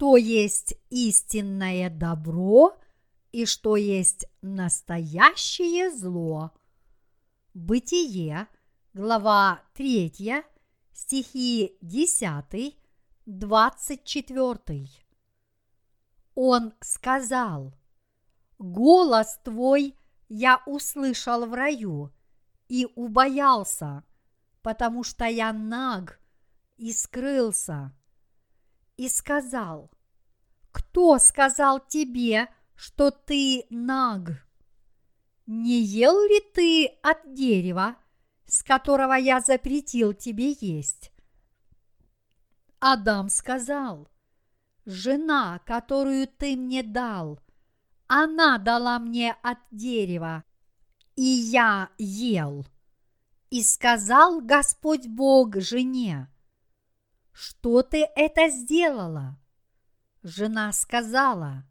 что есть истинное добро и что есть настоящее зло. Бытие, глава 3, стихи 10, 24. Он сказал, «Голос твой я услышал в раю и убоялся, потому что я наг и скрылся. И сказал, кто сказал тебе, что ты наг? Не ел ли ты от дерева, с которого я запретил тебе есть? Адам сказал, жена, которую ты мне дал, она дала мне от дерева, и я ел. И сказал Господь Бог жене, что ты это сделала? Жена сказала,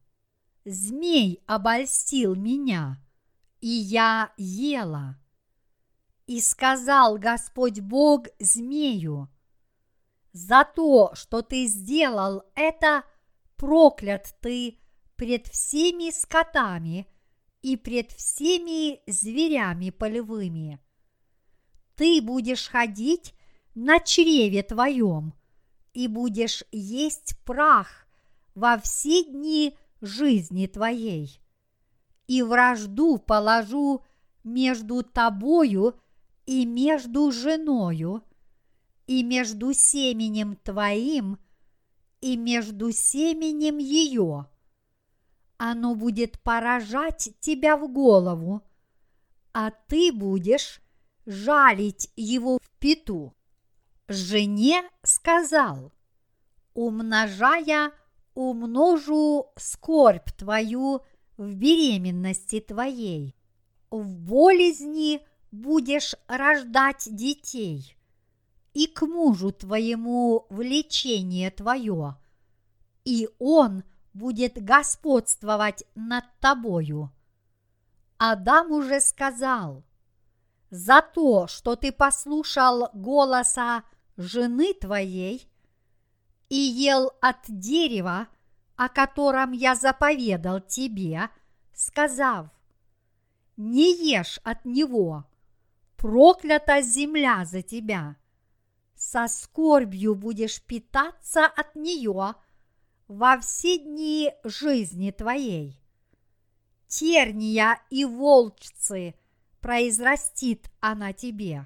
змей обольстил меня, и я ела. И сказал Господь Бог змею, за то, что ты сделал это, проклят ты пред всеми скотами и пред всеми зверями полевыми. Ты будешь ходить на чреве твоем и будешь есть прах во все дни жизни твоей. И вражду положу между тобою и между женою, и между семенем твоим, и между семенем ее. Оно будет поражать тебя в голову, а ты будешь жалить его в пету. Жене сказал, умножая, умножу скорбь твою в беременности твоей. В болезни будешь рождать детей, и к мужу твоему влечение твое, и он будет господствовать над тобою. Адам уже сказал, за то, что ты послушал голоса жены твоей и ел от дерева, о котором я заповедал тебе, сказав, не ешь от него, проклята земля за тебя. Со скорбью будешь питаться от нее во все дни жизни твоей. Терния и волчцы произрастит она тебе,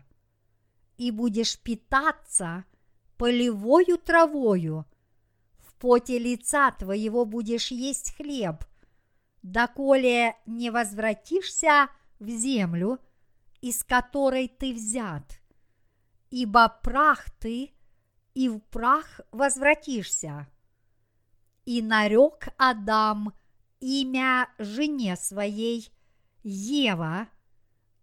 и будешь питаться полевою травою, в поте лица твоего будешь есть хлеб, доколе не возвратишься в землю, из которой ты взят, ибо прах ты, и в прах возвратишься. И нарек Адам имя жене своей Ева,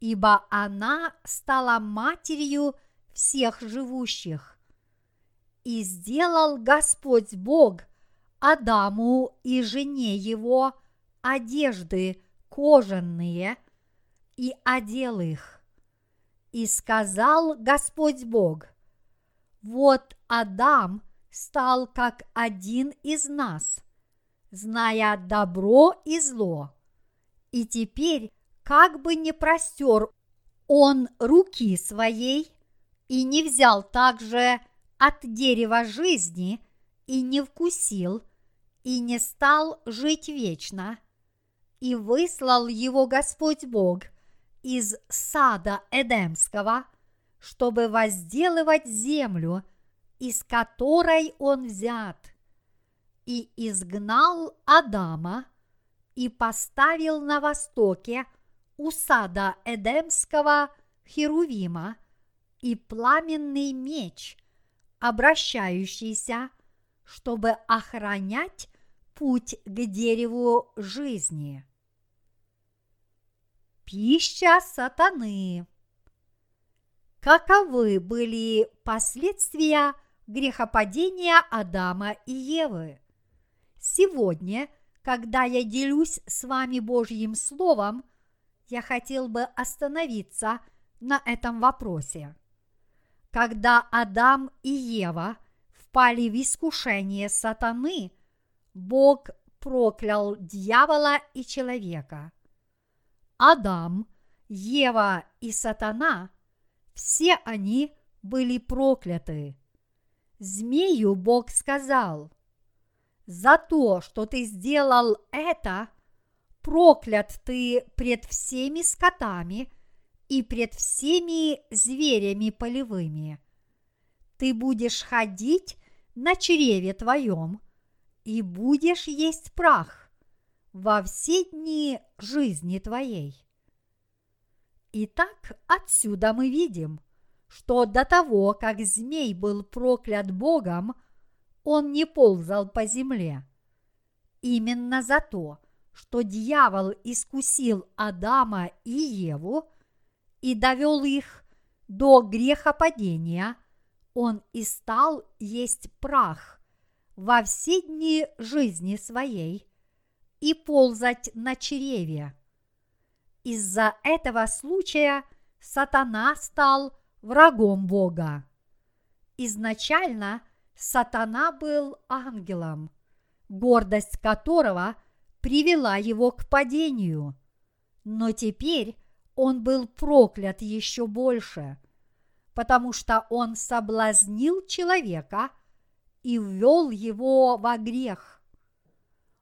ибо она стала матерью всех живущих. И сделал Господь Бог Адаму и жене его одежды кожаные и одел их. И сказал Господь Бог, вот Адам стал как один из нас, зная добро и зло. И теперь, как бы не простер он руки своей и не взял также от дерева жизни и не вкусил, и не стал жить вечно, и выслал его Господь Бог из сада Эдемского, чтобы возделывать землю, из которой он взят, и изгнал Адама и поставил на востоке у сада Эдемского Херувима и пламенный меч, обращающийся, чтобы охранять путь к дереву жизни. Пища сатаны. Каковы были последствия грехопадения Адама и Евы? Сегодня, когда я делюсь с вами Божьим Словом, я хотел бы остановиться на этом вопросе. Когда Адам и Ева впали в искушение сатаны – Бог проклял дьявола и человека. Адам, Ева и Сатана – все они были прокляты. Змею Бог сказал, «За то, что ты сделал это, проклят ты пред всеми скотами и пред всеми зверями полевыми. Ты будешь ходить на чреве твоем и будешь есть прах во все дни жизни твоей». Итак, отсюда мы видим, что до того, как змей был проклят Богом, он не ползал по земле. Именно за то, дьявол искусил Адама и Еву и довел их до грехопадения, он и стал есть прах во все дни жизни своей и ползать на чреве. Из-за этого случая сатана стал врагом Бога. Изначально сатана был ангелом, гордость которого привела его к падению. Но теперь он был проклят еще больше, потому что он соблазнил человека и ввел его во грех.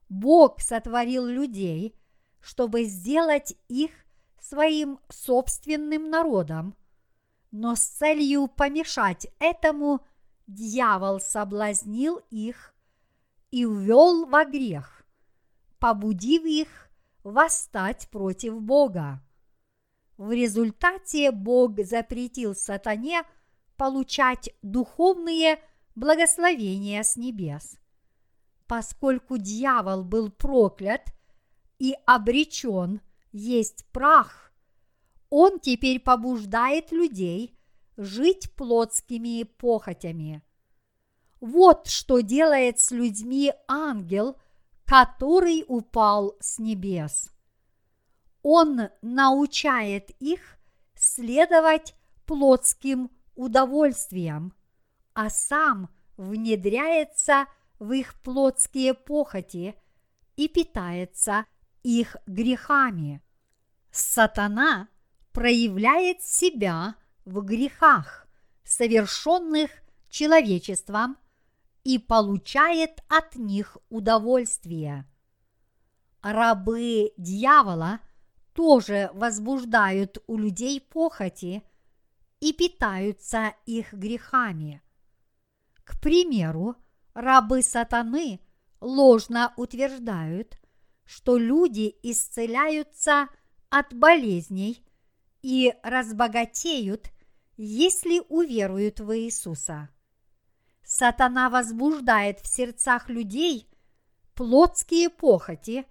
Бог сотворил людей, чтобы сделать их своим собственным народом, но с целью помешать этому дьявол соблазнил их и ввел во грех, побудив их восстать против Бога. В результате Бог запретил сатане получать духовные благословения с небес. Поскольку дьявол был проклят и обречен есть прах – он теперь побуждает людей жить плотскими похотями. Вот что делает с людьми ангел, который упал с небес. Он научает их следовать плотским удовольствиям, а сам внедряется в их плотские похоти и питается их грехами. Сатана проявляет себя в грехах, совершенных человечеством, и получает от них удовольствие. Рабы дьявола тоже возбуждают у людей похоти и питаются их грехами. К примеру, рабы сатаны ложно утверждают, что люди исцеляются от болезней и разбогатеют, если уверуют в Иисуса. Сатана возбуждает в сердцах людей плотские похоти,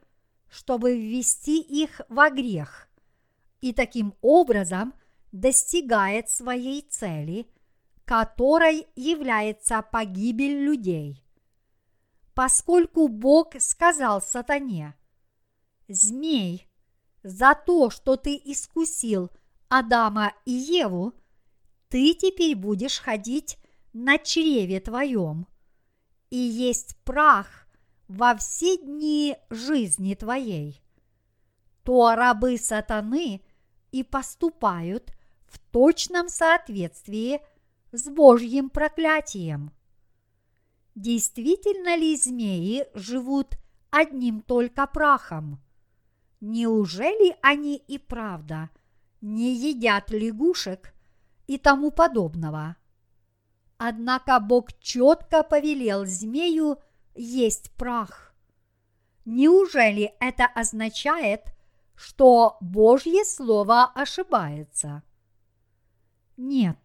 чтобы ввести их во грех, и таким образом достигает своей цели, которой является погибель людей. Поскольку Бог сказал сатане, «Змей, за то, что ты искусил Адама и Еву, ты теперь будешь ходить на чреве твоем и есть прах во все дни жизни твоей. То рабы сатаны и поступают в точном соответствии с Божьим проклятием. Действительно ли змеи живут одним только прахом? Неужели они и правда не едят лягушек и тому подобного? Однако Бог четко повелел змею есть прах. Неужели это означает, что Божье Слово ошибается? Нет,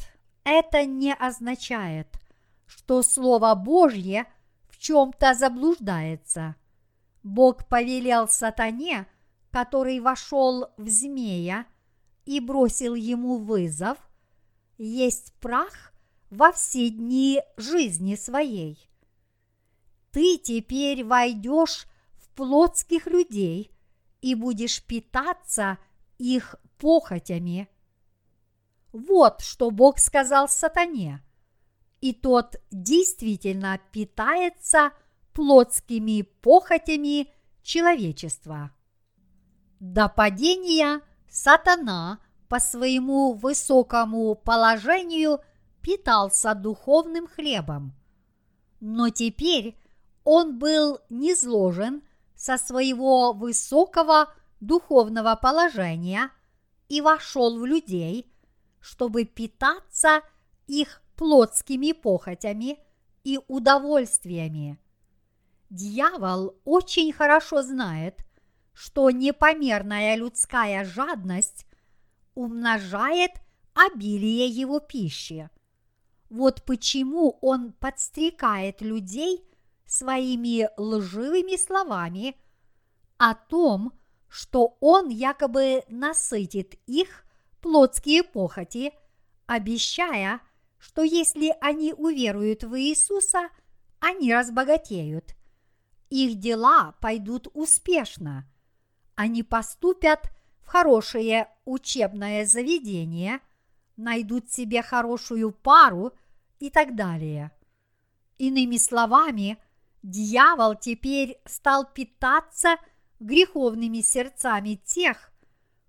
это не означает, что Слово Божье в чем-то заблуждается. Бог повелел сатане – который вошел в змея и бросил ему вызов, есть прах во все дни жизни своей. Ты теперь войдешь в плотских людей и будешь питаться их похотями. Вот что Бог сказал сатане. И тот действительно питается плотскими похотями человечества. До падения сатана по своему высокому положению питался духовным хлебом. Но теперь он был низложен со своего высокого духовного положения и вошел в людей, чтобы питаться их плотскими похотями и удовольствиями. Дьявол очень хорошо знает, что непомерная людская жадность умножает обилие его пищи. Вот почему он подстрекает людей своими лживыми словами о том, что он якобы насытит их плотские похоти, обещая, что если они уверуют в Иисуса, они разбогатеют. Их дела пойдут успешно. Они поступят в хорошее учебное заведение, найдут себе хорошую пару и так далее. Иными словами, дьявол теперь стал питаться греховными сердцами тех,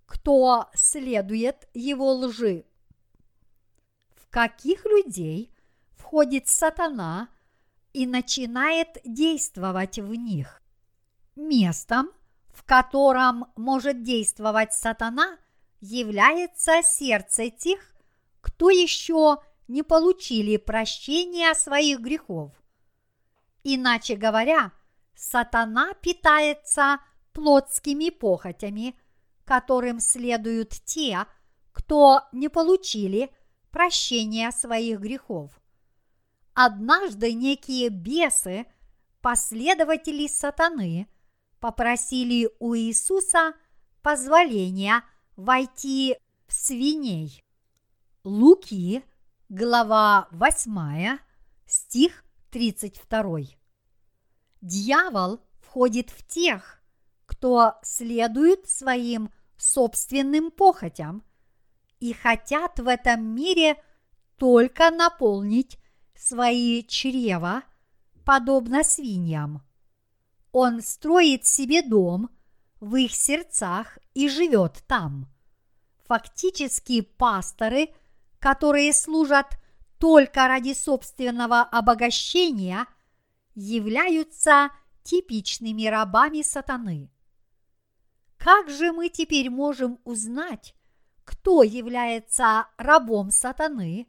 кто следует его лжи. В каких людей входит сатана и начинает действовать в них? Местом, в котором может действовать сатана, является сердце тех, кто еще не получили прощения своих грехов. Иначе говоря, сатана питается плотскими похотями, которым следуют те, кто не получили прощения своих грехов. Однажды некие бесы, последователи сатаны, попросили у Иисуса позволения войти в свиней. Луки, глава 8, стих 32. Дьявол входит в тех, кто следует своим собственным похотям и хотят в этом мире только наполнить свои чрева, подобно свиньям. Он строит себе дом в их сердцах и живет там. Фактически пасторы, которые служат только ради собственного обогащения, являются типичными рабами сатаны. Как же мы теперь можем узнать, кто является рабом сатаны,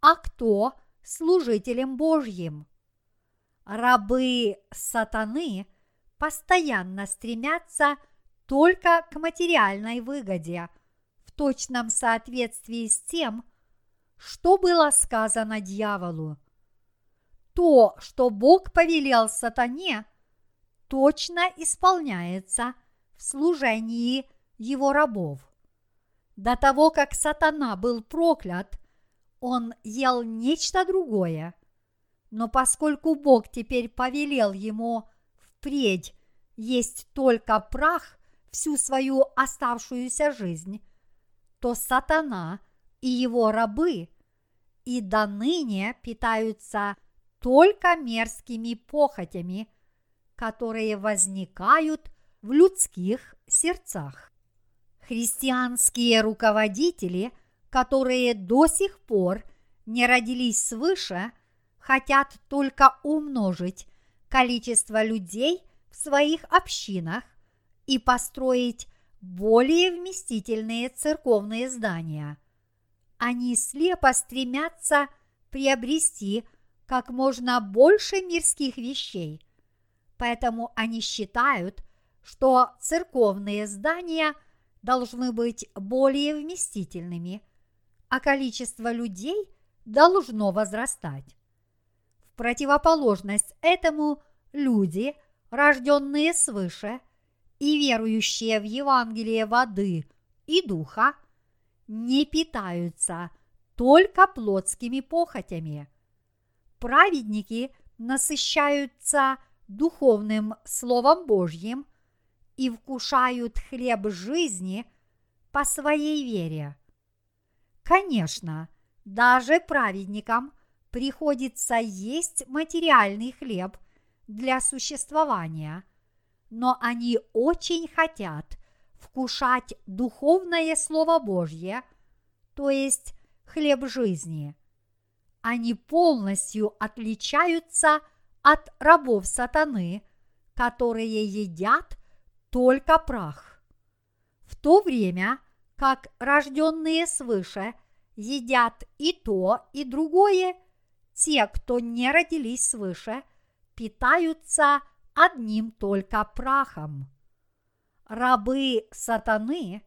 а кто служителем Божьим? рабы сатаны постоянно стремятся только к материальной выгоде в точном соответствии с тем, что было сказано дьяволу. То, что Бог повелел сатане, точно исполняется в служении его рабов. До того, как сатана был проклят, он ел нечто другое – но поскольку Бог теперь повелел ему впредь есть только прах всю свою оставшуюся жизнь, то сатана и его рабы и до ныне питаются только мерзкими похотями, которые возникают в людских сердцах. Христианские руководители, которые до сих пор не родились свыше – хотят только умножить количество людей в своих общинах и построить более вместительные церковные здания. Они слепо стремятся приобрести как можно больше мирских вещей, поэтому они считают, что церковные здания должны быть более вместительными, а количество людей должно возрастать. Противоположность этому люди, рожденные свыше и верующие в Евангелие воды и духа, не питаются только плотскими похотями. Праведники насыщаются духовным Словом Божьим и вкушают хлеб жизни по своей вере. Конечно, даже праведникам – приходится есть материальный хлеб для существования, но они очень хотят вкушать духовное Слово Божье, то есть хлеб жизни. Они полностью отличаются от рабов сатаны, которые едят только прах. В то время, как рожденные свыше едят и то, и другое, те, кто не родились свыше, питаются одним только прахом. Рабы сатаны,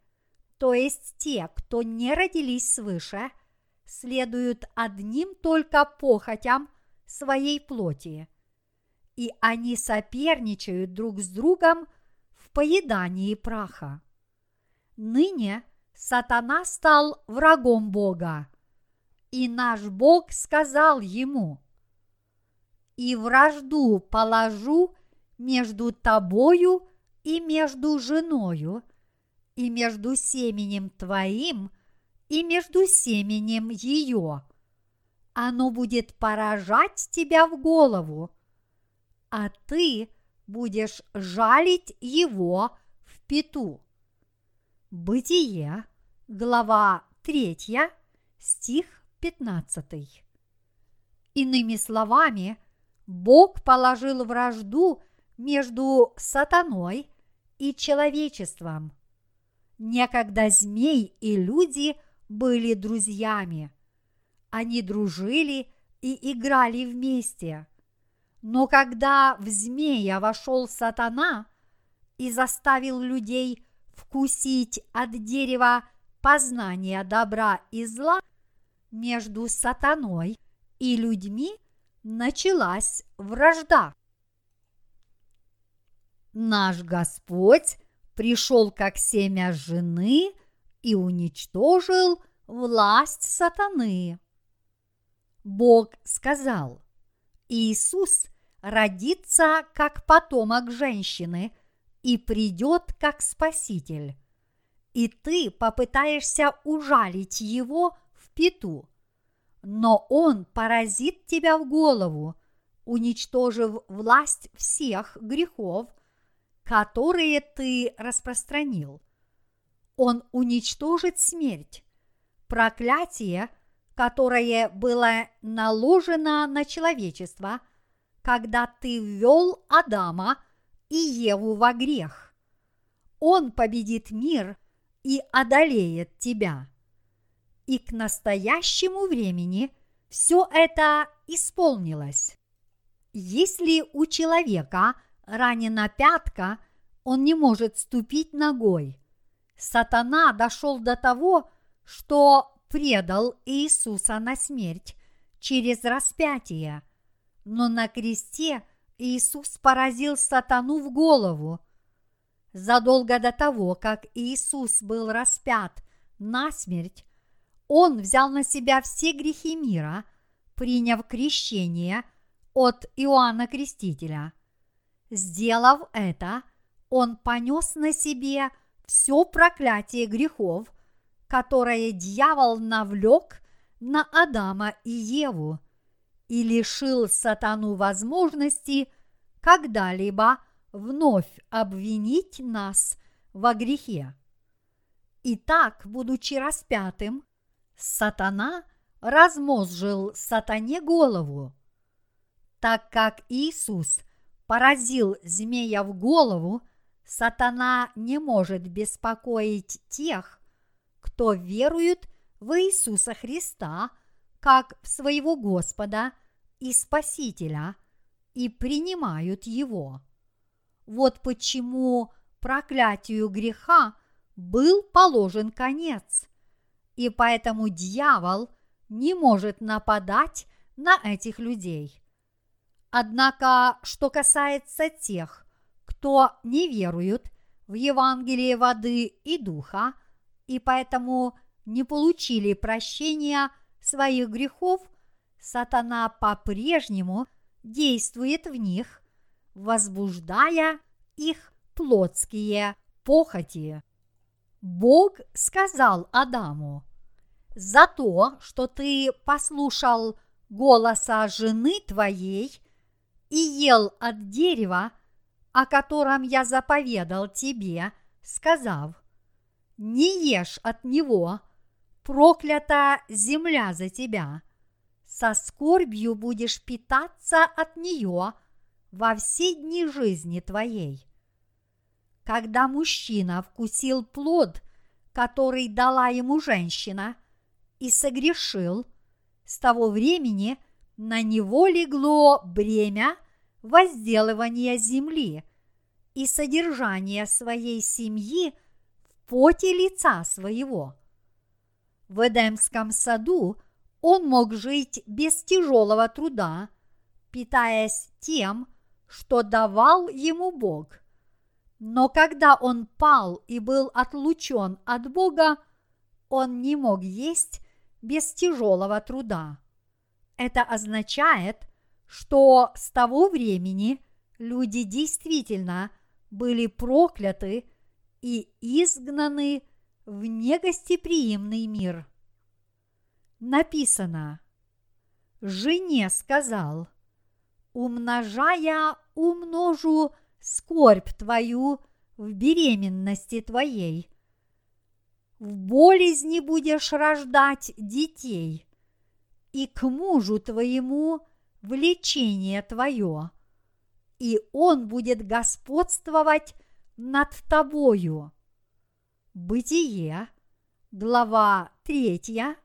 то есть те, кто не родились свыше, следуют одним только похотям своей плоти, и они соперничают друг с другом в поедании праха. Ныне сатана стал врагом Бога, и наш Бог сказал ему, «И вражду положу между тобою и между женою, и между семенем твоим, и между семенем ее. Оно будет поражать тебя в голову, а ты будешь жалить его в пету. Бытие, глава 3, стих 15. Иными словами, Бог положил вражду между сатаной и человечеством. Некогда змей и люди были друзьями. Они дружили и играли вместе. Но когда в змея вошел сатана и заставил людей вкусить от дерева познания добра и зла – между сатаной и людьми началась вражда. Наш Господь пришел как семя жены и уничтожил власть сатаны. Бог сказал, Иисус родится как потомок женщины и придет как спаситель. И ты попытаешься ужалить его пету, но он поразит тебя в голову, уничтожив власть всех грехов, которые ты распространил. Он уничтожит смерть, проклятие, которое было наложено на человечество, когда ты ввел Адама и Еву во грех. Он победит мир и одолеет тебя и к настоящему времени все это исполнилось. Если у человека ранена пятка, он не может ступить ногой. Сатана дошел до того, что предал Иисуса на смерть через распятие, но на кресте Иисус поразил сатану в голову. Задолго до того, как Иисус был распят на смерть, он взял на себя все грехи мира, приняв крещение от Иоанна Крестителя. Сделав это, он понес на себе все проклятие грехов, которое дьявол навлек на Адама и Еву и лишил сатану возможности когда-либо вновь обвинить нас во грехе. Итак, будучи распятым, сатана размозжил сатане голову. Так как Иисус поразил змея в голову, сатана не может беспокоить тех, кто верует в Иисуса Христа как в своего Господа и Спасителя и принимают Его. Вот почему проклятию греха был положен конец – и поэтому дьявол не может нападать на этих людей. Однако, что касается тех, кто не верует в Евангелие воды и духа, и поэтому не получили прощения своих грехов, сатана по-прежнему действует в них, возбуждая их плотские похоти. Бог сказал Адаму, «За то, что ты послушал голоса жены твоей и ел от дерева, о котором я заповедал тебе, сказав, не ешь от него, проклята земля за тебя, со скорбью будешь питаться от нее во все дни жизни твоей. Когда мужчина вкусил плод, который дала ему женщина, и согрешил, с того времени на него легло бремя возделывания земли и содержания своей семьи в поте лица своего. В Эдемском саду он мог жить без тяжелого труда, питаясь тем, что давал ему Бог. Но когда он пал и был отлучен от Бога, он не мог есть без тяжелого труда. Это означает, что с того времени люди действительно были прокляты и изгнаны в негостеприимный мир. Написано, жене сказал, умножая умножу скорбь твою в беременности твоей. В болезни будешь рождать детей, и к мужу твоему влечение твое, и он будет господствовать над тобою. Бытие, глава 3,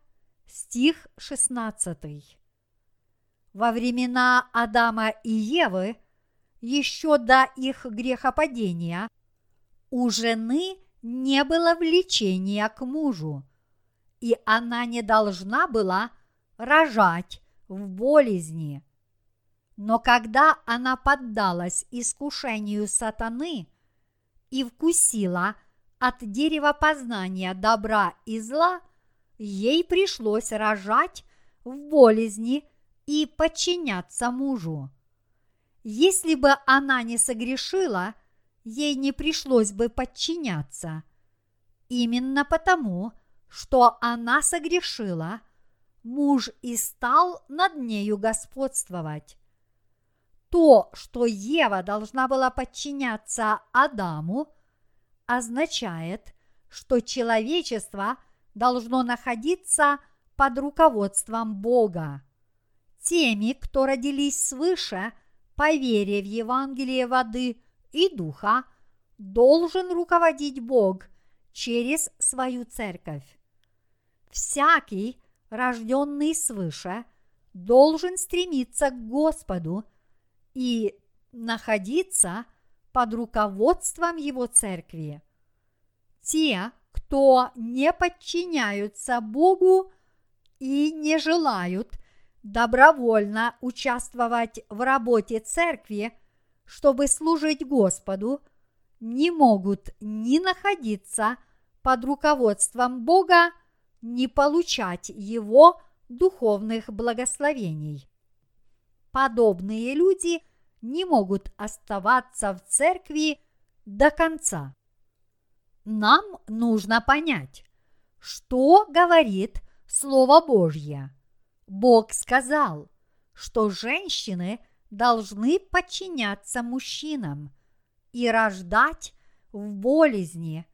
стих 16. Во времена Адама и Евы, еще до их грехопадения, у жены не было влечения к мужу, и она не должна была рожать в болезни. Но когда она поддалась искушению сатаны и вкусила от дерева познания добра и зла, ей пришлось рожать в болезни и подчиняться мужу. Если бы она не согрешила, ей не пришлось бы подчиняться. Именно потому, что она согрешила, муж и стал над нею господствовать. То, что Ева должна была подчиняться Адаму, означает, что человечество должно находиться под руководством Бога. Теми, кто родились свыше, по вере в Евангелие воды и духа, должен руководить Бог через свою церковь. Всякий, рожденный свыше, должен стремиться к Господу и находиться под руководством Его церкви. Те, кто не подчиняются Богу и не желают добровольно участвовать в работе церкви, чтобы служить Господу, не могут ни находиться под руководством Бога, не получать его духовных благословений. Подобные люди не могут оставаться в церкви до конца. Нам нужно понять, что говорит Слово Божье. Бог сказал, что женщины должны подчиняться мужчинам и рождать в болезни,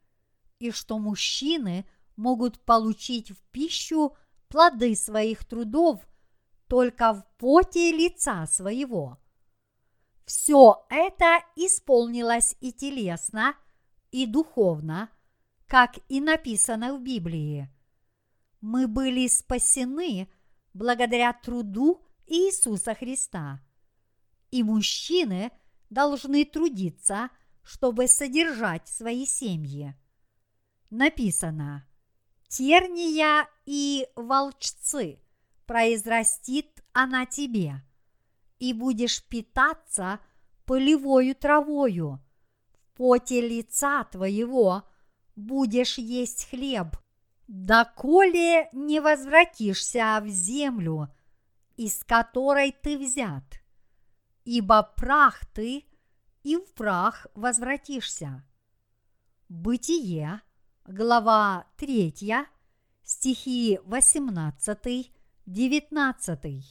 и что мужчины – могут получить в пищу плоды своих трудов только в поте лица своего. Все это исполнилось и телесно, и духовно, как и написано в Библии. Мы были спасены благодаря труду Иисуса Христа. И мужчины должны трудиться, чтобы содержать свои семьи. Написано – терния и волчцы. Произрастит она тебе, и будешь питаться полевою травою, в поте лица твоего будешь есть хлеб, доколе не возвратишься в землю, из которой ты взят, ибо прах ты, и в прах возвратишься. Бытие, глава 3, стихи 18-19.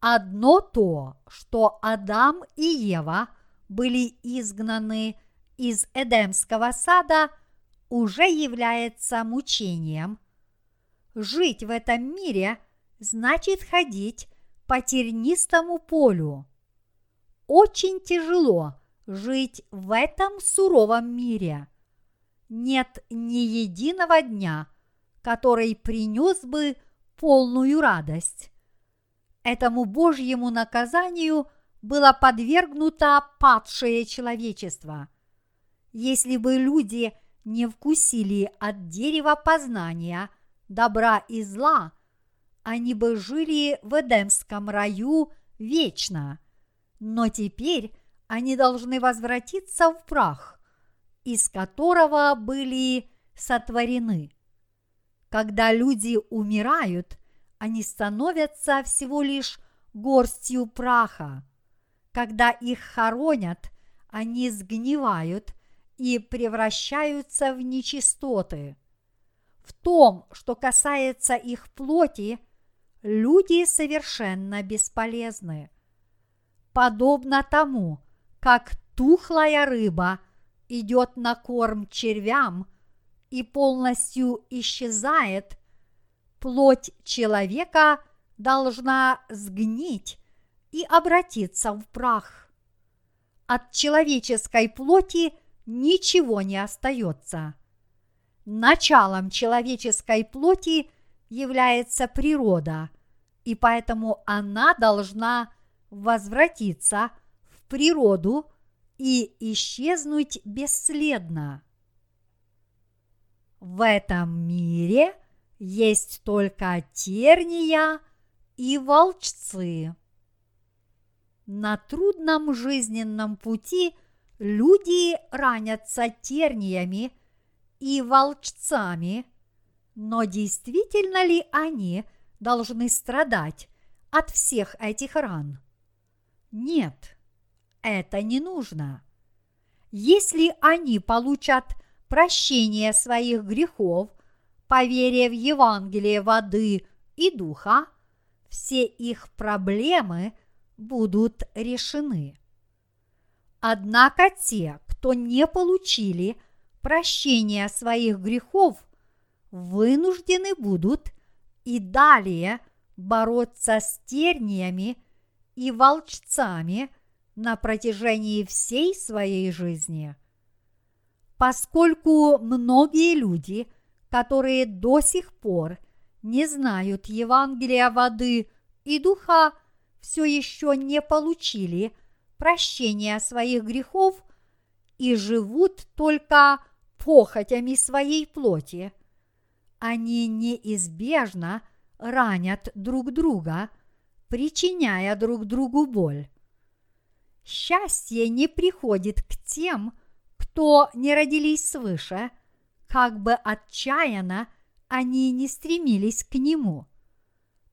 Одно то, что Адам и Ева были изгнаны из Эдемского сада, уже является мучением. Жить в этом мире значит ходить по тернистому полю. Очень тяжело жить в этом суровом мире. Нет ни единого дня, который принес бы полную радость этому Божьему наказанию было подвергнуто падшее человечество. Если бы люди не вкусили от дерева познания добра и зла, они бы жили в Эдемском раю вечно. Но теперь они должны возвратиться в прах, из которого были сотворены. Когда люди умирают, они становятся всего лишь горстью праха. Когда их хоронят, они сгнивают и превращаются в нечистоты. В том, что касается их плоти, люди совершенно бесполезны. Подобно тому, как тухлая рыба идет на корм червям и полностью исчезает – плоть человека должна сгнить и обратиться в прах. От человеческой плоти ничего не остается. Началом человеческой плоти является природа, и поэтому она должна возвратиться в природу и исчезнуть бесследно. В этом мире – есть только терния и волчцы. На трудном жизненном пути люди ранятся терниями и волчцами, но действительно ли они должны страдать от всех этих ран? Нет, это не нужно. Если они получат прощение своих грехов – по вере в Евангелие воды и духа, все их проблемы будут решены. Однако те, кто не получили прощения своих грехов, вынуждены будут и далее бороться с терниями и волчцами на протяжении всей своей жизни. Поскольку многие люди – которые до сих пор не знают Евангелия воды и духа, все еще не получили прощения своих грехов и живут только похотями своей плоти. Они неизбежно ранят друг друга, причиняя друг другу боль. Счастье не приходит к тем, кто не родились свыше – как бы отчаянно они не стремились к нему.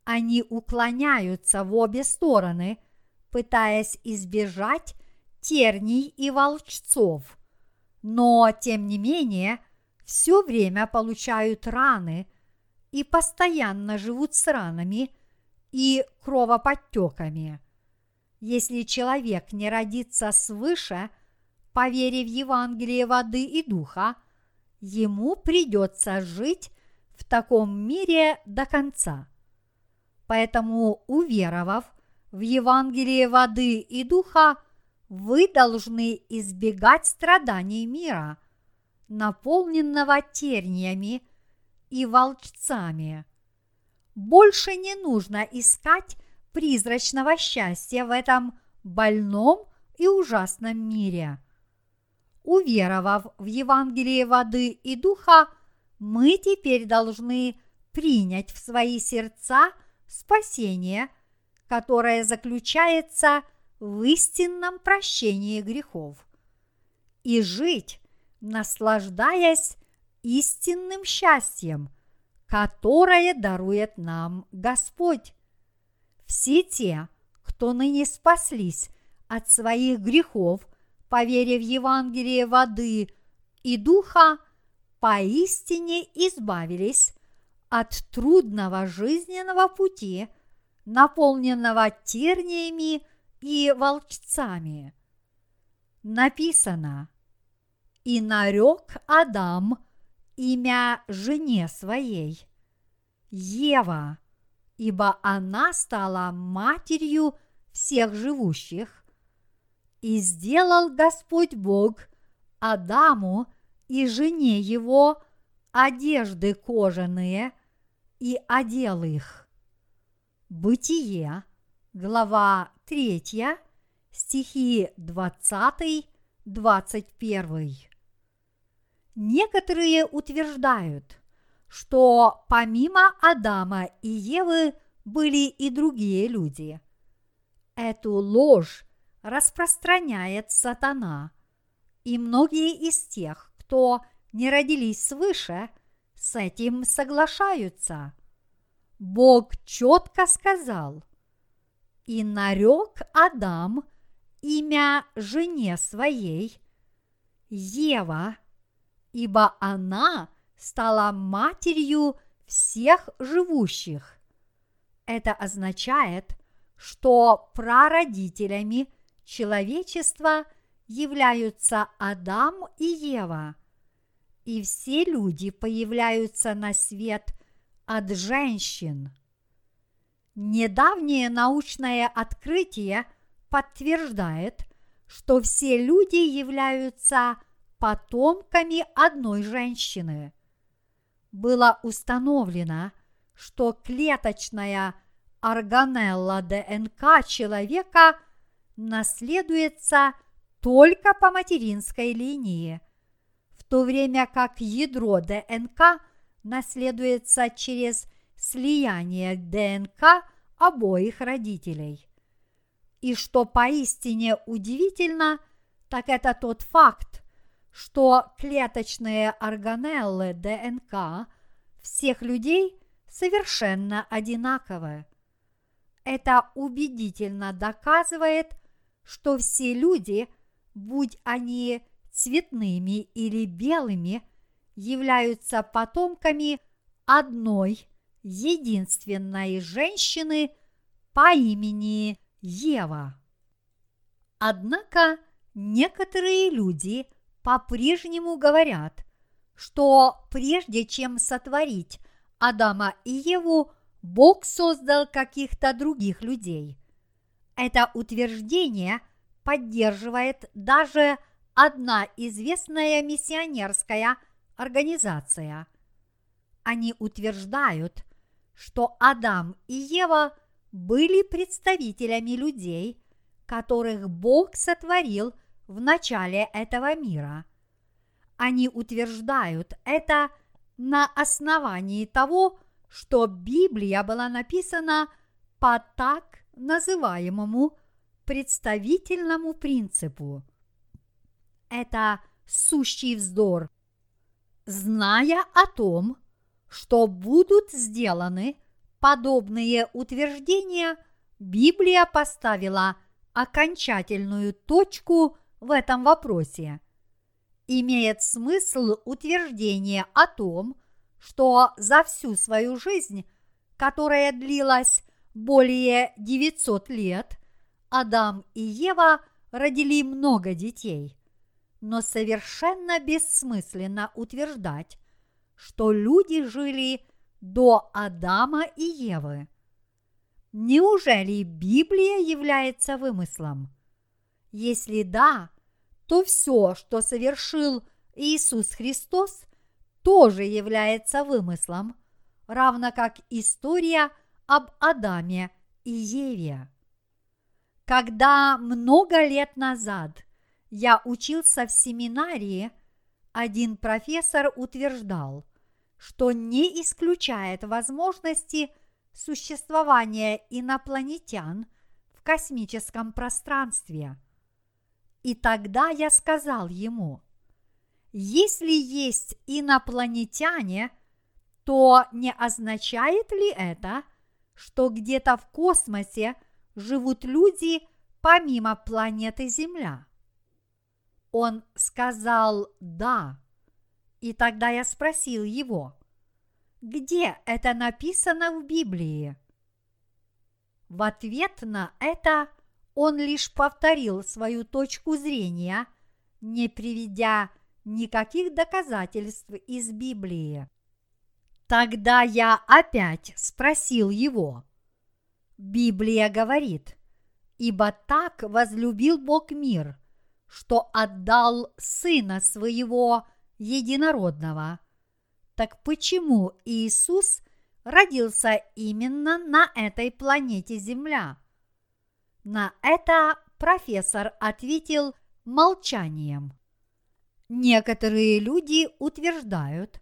Они уклоняются в обе стороны, пытаясь избежать терний и волчцов, но, тем не менее, все время получают раны и постоянно живут с ранами и кровоподтеками. Если человек не родится свыше, поверив в Евангелие воды и духа – ему придется жить в таком мире до конца. Поэтому, уверовав в Евангелие воды и духа, вы должны избегать страданий мира, наполненного терниями и волчцами. Больше не нужно искать призрачного счастья в этом больном и ужасном мире – уверовав в Евангелие воды и духа, мы теперь должны принять в свои сердца спасение, которое заключается в истинном прощении грехов, и жить, наслаждаясь истинным счастьем, которое дарует нам Господь. Все те, кто ныне спаслись от своих грехов – по вере в Евангелие воды и духа, поистине избавились от трудного жизненного пути, наполненного терниями и волчцами. Написано, «И нарек Адам имя жене своей, Ева, ибо она стала матерью всех живущих, и сделал Господь Бог Адаму и жене его одежды кожаные и одел их. Бытие, глава 3, стихи 20-21. Некоторые утверждают, что помимо Адама и Евы были и другие люди. Эту ложь распространяет сатана, и многие из тех, кто не родились свыше, с этим соглашаются. Бог четко сказал, и нарек Адам имя жене своей, Ева, ибо она стала матерью всех живущих. Это означает, что прародителями человечества являются Адам и Ева, и все люди появляются на свет от женщин. Недавнее научное открытие подтверждает, что все люди являются потомками одной женщины. Было установлено, что клеточная органелла ДНК человека наследуется только по материнской линии, в то время как ядро ДНК наследуется через слияние ДНК обоих родителей. И что поистине удивительно, так это тот факт, что клеточные органеллы ДНК всех людей совершенно одинаковы. Это убедительно доказывает, что все люди, будь они цветными или белыми, являются потомками одной единственной женщины по имени Ева. Однако некоторые люди по-прежнему говорят, что прежде чем сотворить Адама и Еву, Бог создал каких-то других людей. Это утверждение поддерживает даже одна известная миссионерская организация. Они утверждают, что Адам и Ева были представителями людей, которых Бог сотворил в начале этого мира. Они утверждают это на основании того, что Библия была написана по так называемому представительному принципу. Это сущий вздор. Зная о том, что будут сделаны подобные утверждения, Библия поставила окончательную точку в этом вопросе. Имеет смысл утверждение о том, что за всю свою жизнь, которая длилась более 900 лет, Адам и Ева родили много детей. Но совершенно бессмысленно утверждать, что люди жили до Адама и Евы. Неужели Библия является вымыслом? Если да, то все, что совершил Иисус Христос, тоже является вымыслом, равно как история об Адаме и Еве. Когда много лет назад я учился в семинарии, один профессор утверждал, что не исключает возможности существования инопланетян в космическом пространстве. И тогда я сказал ему – если есть инопланетяне, то не означает ли это, что где-то в космосе живут люди помимо планеты Земля? Он сказал «да». И тогда я спросил его, где это написано в Библии? В ответ на это он лишь повторил свою точку зрения, не приведя никаких доказательств из Библии. Тогда я опять спросил его. Библия говорит, ибо так возлюбил Бог мир, что отдал Сына Своего Единородного. Так почему Иисус родился именно на этой планете Земля? На это профессор ответил молчанием. Некоторые люди утверждают,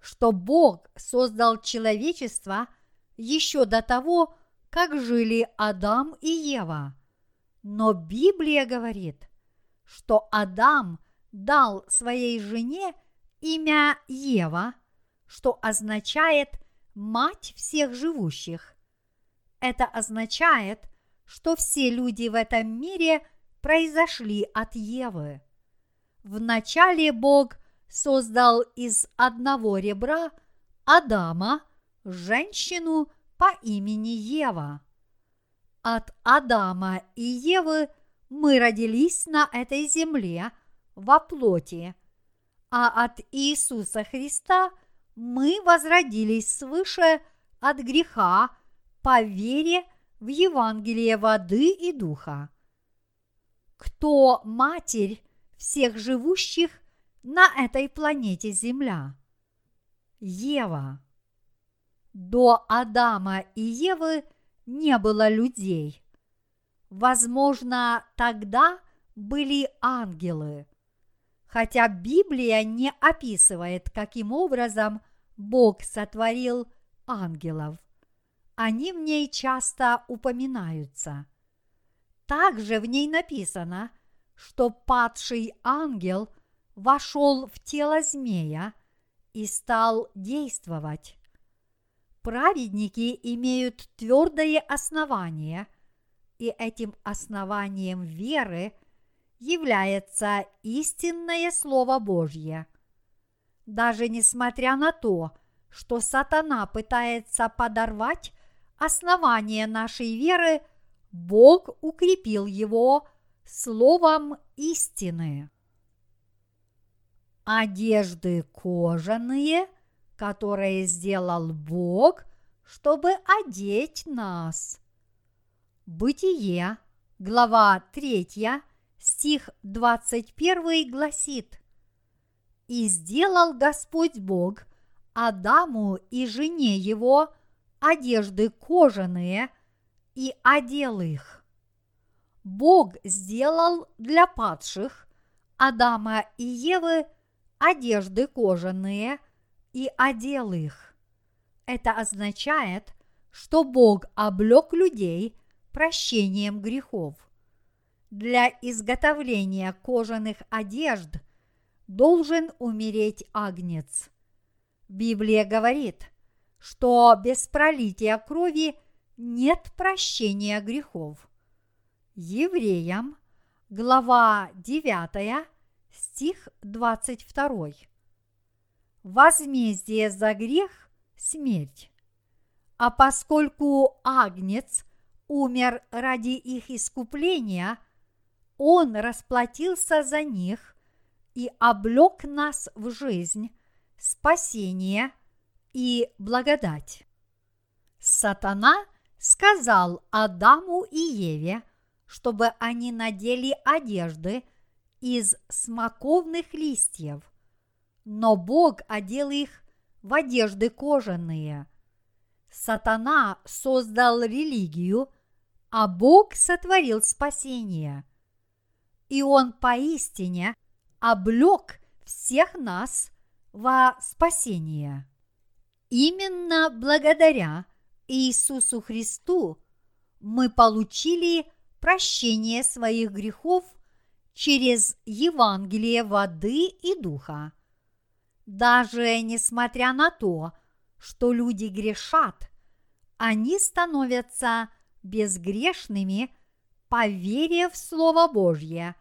что Бог создал человечество еще до того, как жили Адам и Ева. Но Библия говорит, что Адам дал своей жене имя Ева, что означает мать всех живущих. Это означает, что все люди в этом мире произошли от Евы. Вначале Бог создал из одного ребра Адама женщину по имени Ева. От Адама и Евы мы родились на этой земле во плоти, а от Иисуса Христа мы возродились свыше от греха по вере в Евангелие воды и духа. Кто матерь всех живущих на этой планете Земля? Ева. До Адама и Евы не было людей. Возможно, тогда были ангелы. Хотя Библия не описывает, каким образом Бог сотворил ангелов – они в ней часто упоминаются. Также в ней написано, что падший ангел вошел в тело змея и стал действовать. Праведники имеют твердое основание, и этим основанием веры является истинное Слово Божье. Даже несмотря на то, что сатана пытается подорвать основание нашей веры, Бог укрепил его словом истины. Одежды кожаные, которые сделал Бог, чтобы одеть нас. Бытие, глава 3, стих 21 гласит «И сделал Господь Бог Адаму и жене его – одежды кожаные и одел их. Бог сделал для падших Адама и Евы одежды кожаные и одел их. Это означает, что Бог облег людей прощением грехов. Для изготовления кожаных одежд должен умереть агнец. Библия говорит – что без пролития крови нет прощения грехов. Евреям, глава 9, стих 22. Возмездие за грех – смерть. А поскольку Агнец умер ради их искупления, он расплатился за них и облек нас в жизнь, спасение – и благодать. Сатана сказал Адаму и Еве, чтобы они надели одежды из смоковных листьев, но Бог одел их в одежды кожаные. Сатана создал религию, а Бог сотворил спасение. И Он поистине облег всех нас во спасение. Именно благодаря Иисусу Христу мы получили прощение своих грехов через Евангелие воды и духа. Даже несмотря на то, что люди грешат, они становятся безгрешными по вере в Слово Божье,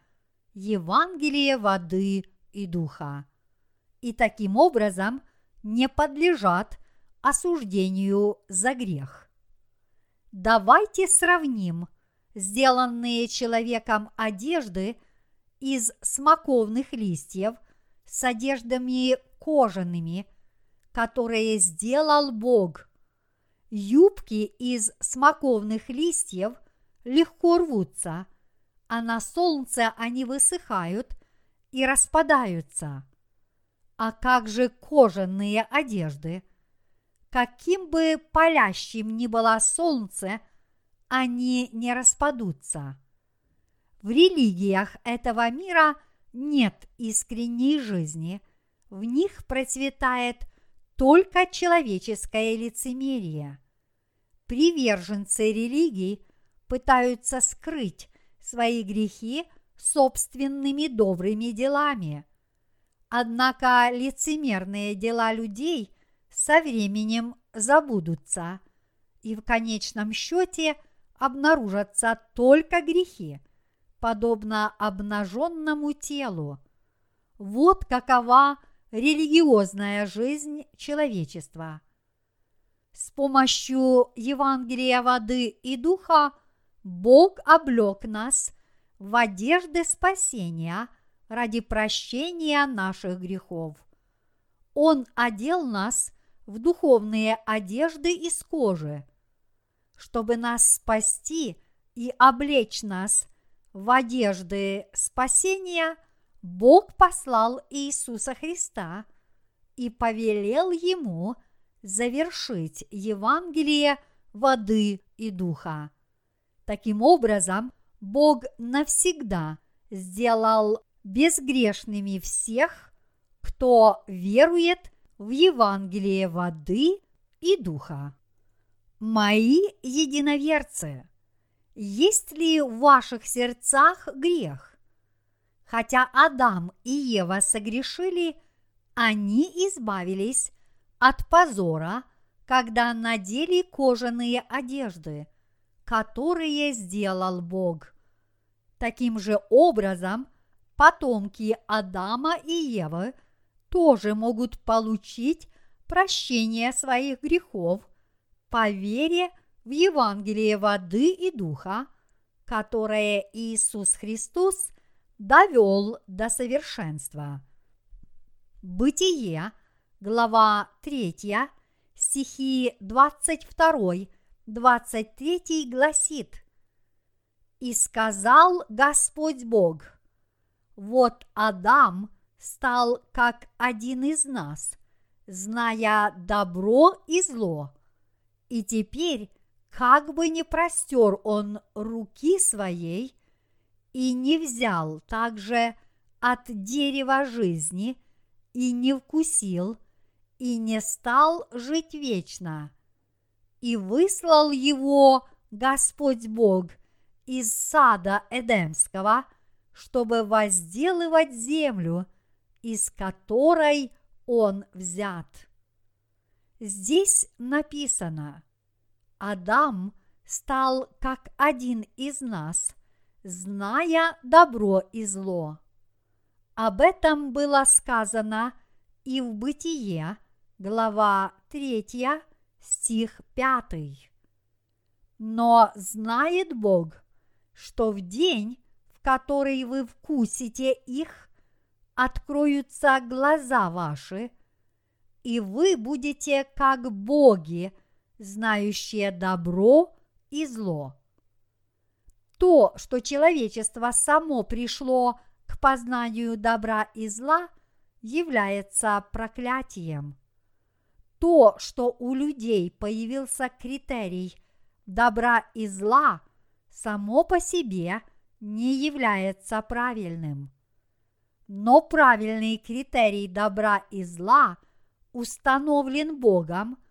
Евангелие воды и духа. И таким образом не подлежат осуждению за грех. Давайте сравним сделанные человеком одежды из смоковных листьев с одеждами кожаными, которые сделал Бог. Юбки из смоковных листьев легко рвутся, а на солнце они высыхают и распадаются. А как же кожаные одежды? Каким бы палящим ни было солнце, они не распадутся. В религиях этого мира нет искренней жизни, в них процветает только человеческое лицемерие. Приверженцы религий пытаются скрыть свои грехи собственными добрыми делами. Однако лицемерные дела людей со временем забудутся, и в конечном счете обнаружатся только грехи, подобно обнаженному телу. Вот какова религиозная жизнь человечества. С помощью Евангелия воды и духа Бог облек нас в одежды спасения ради прощения наших грехов. Он одел нас в духовные одежды из кожи, чтобы нас спасти и облечь нас в одежды спасения, Бог послал Иисуса Христа и повелел ему завершить Евангелие воды и духа. Таким образом, Бог навсегда сделал безгрешными всех, кто верует в Евангелие воды и духа. Мои единоверцы, есть ли в ваших сердцах грех? Хотя Адам и Ева согрешили, они избавились от позора, когда надели кожаные одежды, которые сделал Бог. Таким же образом, потомки Адама и Евы тоже могут получить прощение своих грехов по вере в Евангелие воды и духа, которое Иисус Христос довел до совершенства. Бытие, глава 3, стихи 22-23 гласит «И сказал Господь Бог, вот Адам стал как один из нас, зная добро и зло, и теперь как бы не простер он руки своей и не взял также от дерева жизни и не вкусил и не стал жить вечно. И выслал его Господь Бог из сада Эдемского, чтобы возделывать землю, из которой он взят. Здесь написано – Адам стал как один из нас, зная добро и зло. Об этом было сказано и в Бытие, глава 3, стих 5. Но знает Бог, что в день, в который вы вкусите их, откроются глаза ваши, и вы будете как боги – знающее добро и зло. То, что человечество само пришло к познанию добра и зла, является проклятием. То, что у людей появился критерий добра и зла, само по себе не является правильным. Но правильный критерий добра и зла установлен Богом –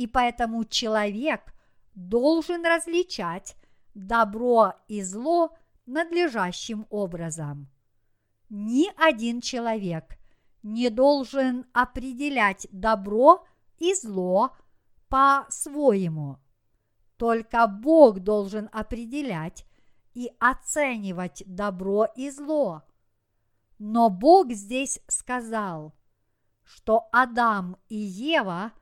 и поэтому человек должен различать добро и зло надлежащим образом. Ни один человек не должен определять добро и зло по-своему. Только Бог должен определять и оценивать добро и зло. Но Бог здесь сказал, что Адам и Ева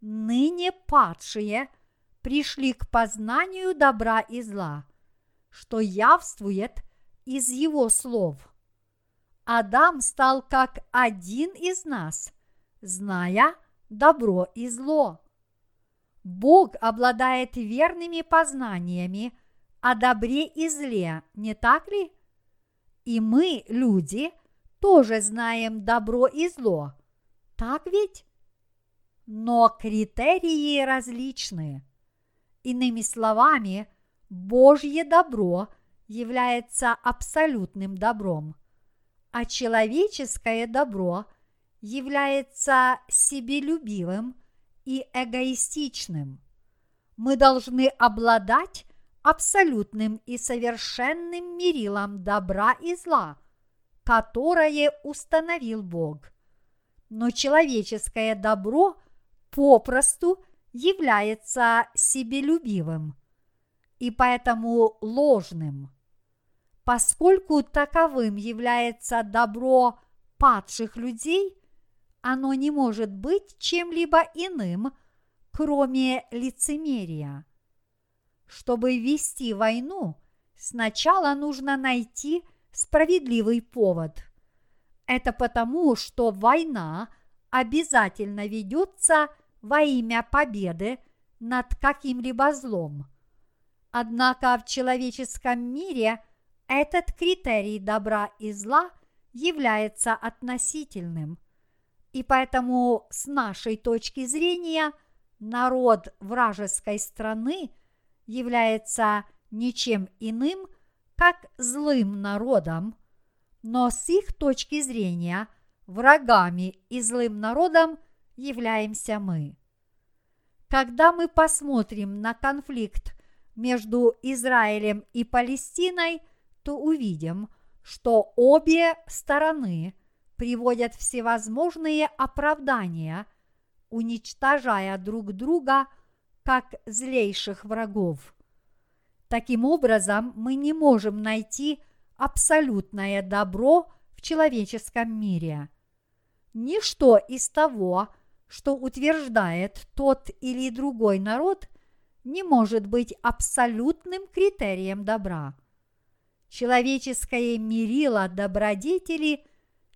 ныне падшие, пришли к познанию добра и зла, что явствует из его слов. Адам стал как один из нас, зная добро и зло. Бог обладает верными познаниями о добре и зле, не так ли? И мы, люди, тоже знаем добро и зло. Так ведь? Но критерии различны. Иными словами, Божье добро является абсолютным добром, а человеческое добро является себелюбивым и эгоистичным. Мы должны обладать абсолютным и совершенным мерилом добра и зла, которое установил Бог. Но человеческое добро попросту – является себелюбивым и поэтому ложным. Поскольку таковым является добро падших людей, оно не может быть чем-либо иным, кроме лицемерия. Чтобы вести войну, сначала нужно найти справедливый повод. Это потому, что война обязательно ведется – во имя победы над каким-либо злом. Однако в человеческом мире этот критерий добра и зла является относительным. И поэтому с нашей точки зрения народ вражеской страны является ничем иным, как злым народом, но с их точки зрения врагами и злым народом являемся мы. Когда мы посмотрим на конфликт между Израилем и Палестиной, то увидим, что обе стороны приводят всевозможные оправдания, уничтожая друг друга как злейших врагов. Таким образом, мы не можем найти абсолютное добро в человеческом мире. Ничто из того, что утверждает тот или другой народ, не может быть абсолютным критерием добра. Человеческое мерило добродетели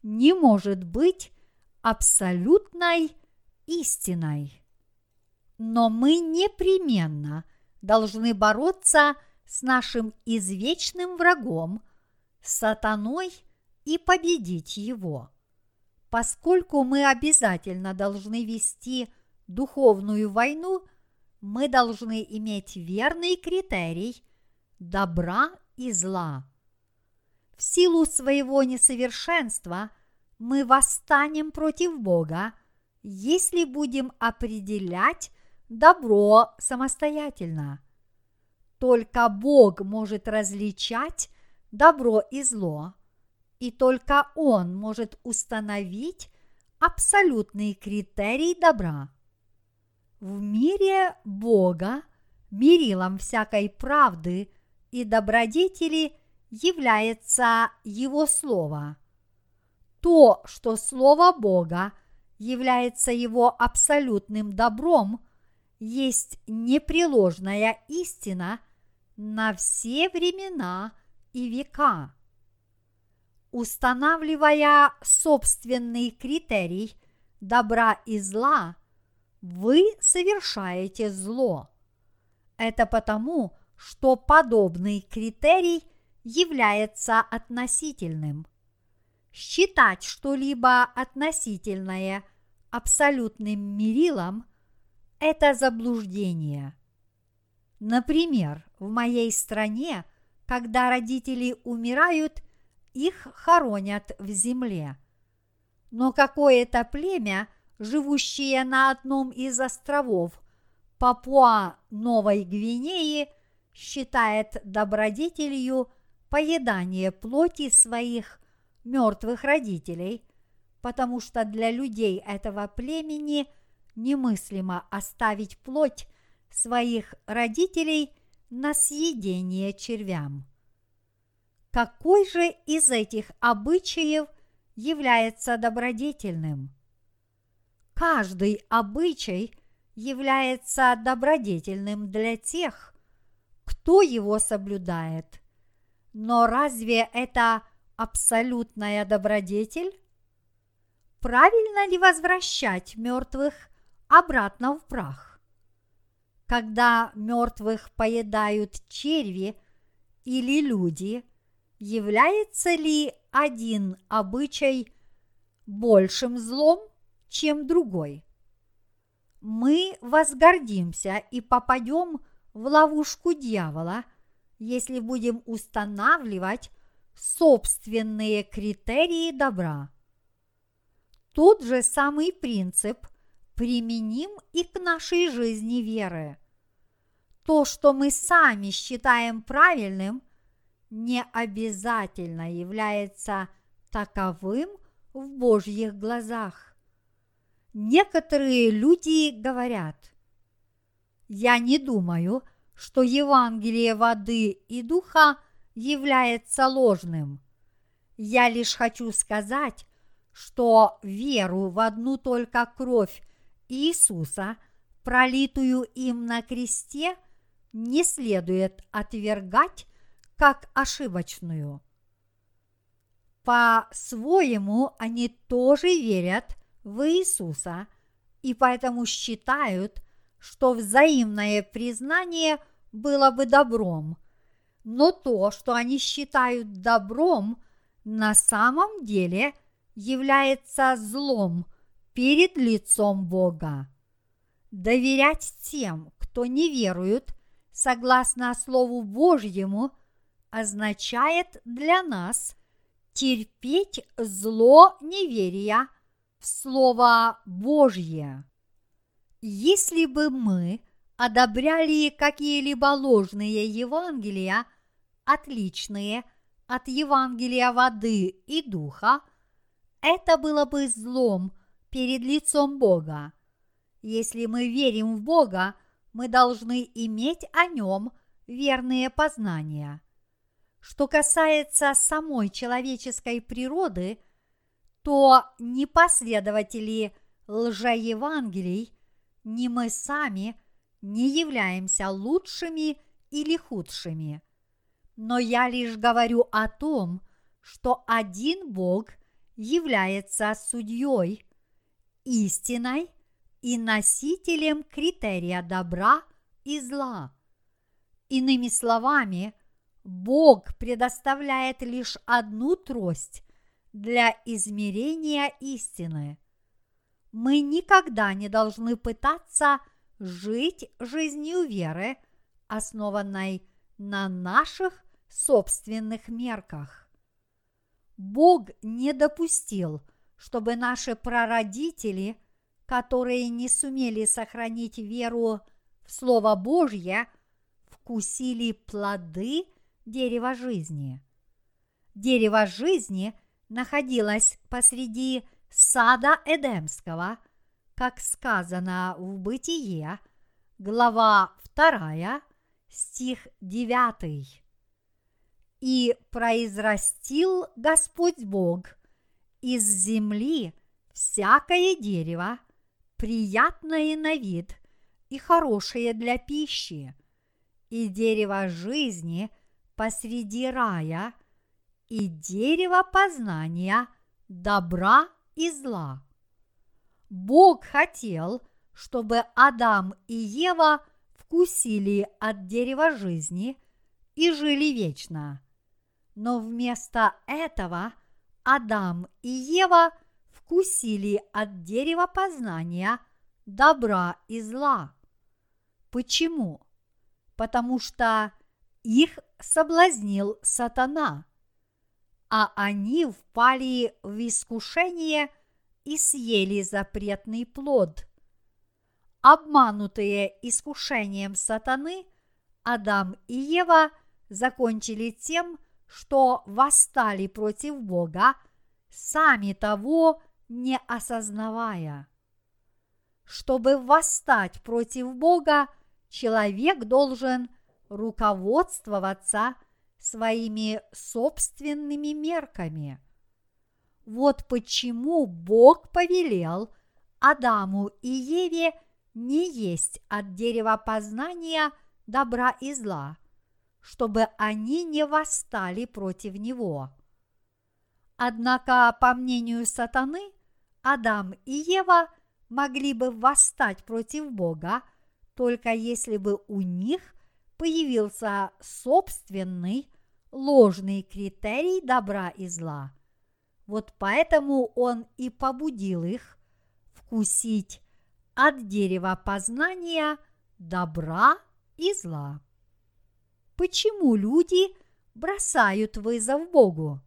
не может быть абсолютной истиной. Но мы непременно должны бороться с нашим извечным врагом, сатаной, и победить его. Поскольку мы обязательно должны вести духовную войну, мы должны иметь верный критерий добра и зла. В силу своего несовершенства мы восстанем против Бога, если будем определять добро самостоятельно. Только Бог может различать добро и зло, и только он может установить абсолютный критерий добра. В мире Бога мерилом всякой правды и добродетели является Его Слово. То, что Слово Бога является Его абсолютным добром, есть непреложная истина на все времена и века устанавливая собственный критерий добра и зла, вы совершаете зло. Это потому, что подобный критерий является относительным. Считать что-либо относительное абсолютным мерилом – это заблуждение. Например, в моей стране, когда родители умирают – их хоронят в земле. Но какое-то племя, живущее на одном из островов Папуа Новой Гвинеи, считает добродетелью поедание плоти своих мертвых родителей, потому что для людей этого племени немыслимо оставить плоть своих родителей на съедение червям. Какой же из этих обычаев является добродетельным? Каждый обычай является добродетельным для тех, кто его соблюдает. Но разве это абсолютная добродетель? Правильно ли возвращать мертвых обратно в прах? Когда мертвых поедают черви или люди, является ли один обычай большим злом, чем другой? Мы возгордимся и попадем в ловушку дьявола, если будем устанавливать собственные критерии добра. Тот же самый принцип применим и к нашей жизни веры. То, что мы сами считаем правильным, не обязательно является таковым в Божьих глазах. Некоторые люди говорят, я не думаю, что Евангелие воды и духа является ложным. Я лишь хочу сказать, что веру в одну только кровь Иисуса, пролитую им на кресте, не следует отвергать как ошибочную. По-своему они тоже верят в Иисуса и поэтому считают, что взаимное признание было бы добром, но то, что они считают добром, на самом деле является злом перед лицом Бога. Доверять тем, кто не верует, согласно Слову Божьему, означает для нас терпеть зло неверия в Слово Божье. Если бы мы одобряли какие-либо ложные Евангелия, отличные от Евангелия воды и духа, это было бы злом перед лицом Бога. Если мы верим в Бога, мы должны иметь о нем верные познания. Что касается самой человеческой природы, то ни последователи лжеевангелий, ни мы сами не являемся лучшими или худшими. Но я лишь говорю о том, что один Бог является судьей, истиной и носителем критерия добра и зла. Иными словами, Бог предоставляет лишь одну трость для измерения истины. Мы никогда не должны пытаться жить жизнью веры, основанной на наших собственных мерках. Бог не допустил, чтобы наши прародители, которые не сумели сохранить веру в Слово Божье, вкусили плоды дерева жизни. Дерево жизни находилось посреди сада Эдемского, как сказано в Бытие, глава 2, стих 9 и произрастил Господь Бог из земли всякое дерево, приятное на вид и хорошее для пищи, и дерево жизни посреди рая, и дерево познания добра и зла. Бог хотел, чтобы Адам и Ева вкусили от дерева жизни и жили вечно. Но вместо этого Адам и Ева вкусили от дерева познания добра и зла. Почему? Потому что их соблазнил сатана, а они впали в искушение и съели запретный плод. Обманутые искушением сатаны, Адам и Ева закончили тем, что восстали против Бога, сами того не осознавая. Чтобы восстать против Бога, человек должен руководствоваться своими собственными мерками. Вот почему Бог повелел Адаму и Еве не есть от дерева познания добра и зла, чтобы они не восстали против него. Однако, по мнению сатаны, Адам и Ева могли бы восстать против Бога, только если бы у них появился собственный ложный критерий добра и зла. Вот поэтому он и побудил их вкусить от дерева познания добра и зла. Почему люди бросают вызов Богу?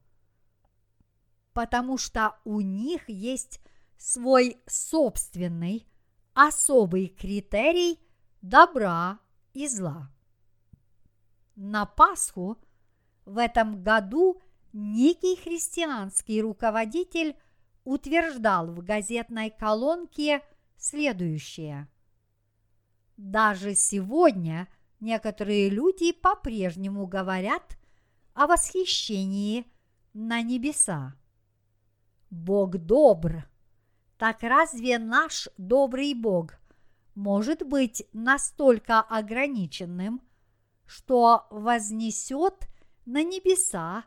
Потому что у них есть свой собственный особый критерий добра и зла. На Пасху в этом году некий христианский руководитель утверждал в газетной колонке следующее. Даже сегодня некоторые люди по-прежнему говорят о восхищении на небеса. Бог добр. Так разве наш добрый Бог может быть настолько ограниченным, что вознесет на небеса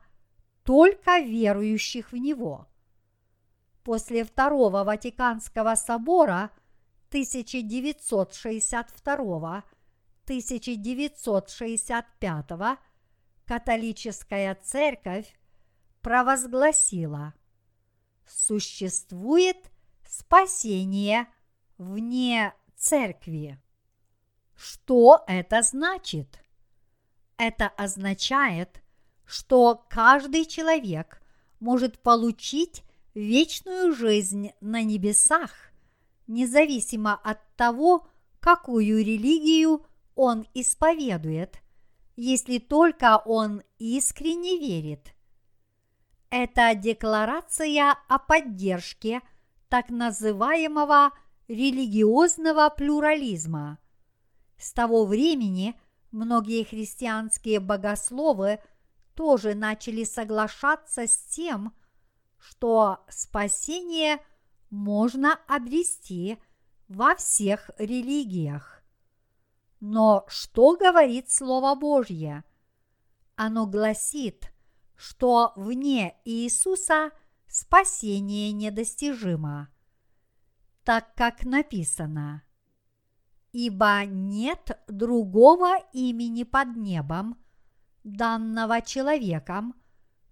только верующих в Него? После Второго Ватиканского собора 1962-1965 католическая церковь провозгласила – существует спасение вне церкви. Что это значит? Это означает, что каждый человек может получить вечную жизнь на небесах, независимо от того, какую религию он исповедует, если только он искренне верит. Это декларация о поддержке так называемого религиозного плюрализма. С того времени многие христианские богословы тоже начали соглашаться с тем, что спасение можно обрести во всех религиях. Но что говорит Слово Божье? Оно гласит – что вне Иисуса спасение недостижимо, так как написано «Ибо нет другого имени под небом, данного человеком,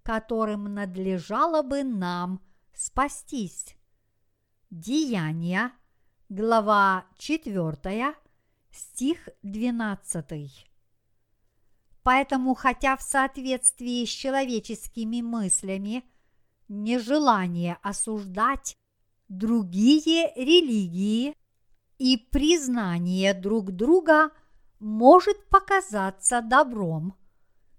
которым надлежало бы нам спастись». Деяния, глава 4, стих 12. Поэтому, хотя в соответствии с человеческими мыслями нежелание осуждать другие религии и признание друг друга может показаться добром,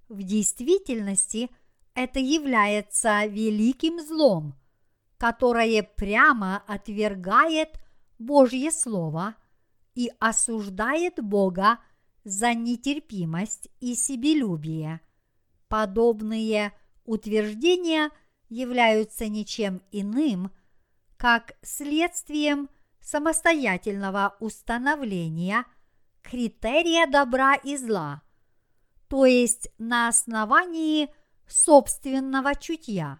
в действительности это является великим злом, которое прямо отвергает Божье Слово и осуждает Бога за нетерпимость и себелюбие. Подобные утверждения являются ничем иным, как следствием самостоятельного установления критерия добра и зла, то есть на основании собственного чутья.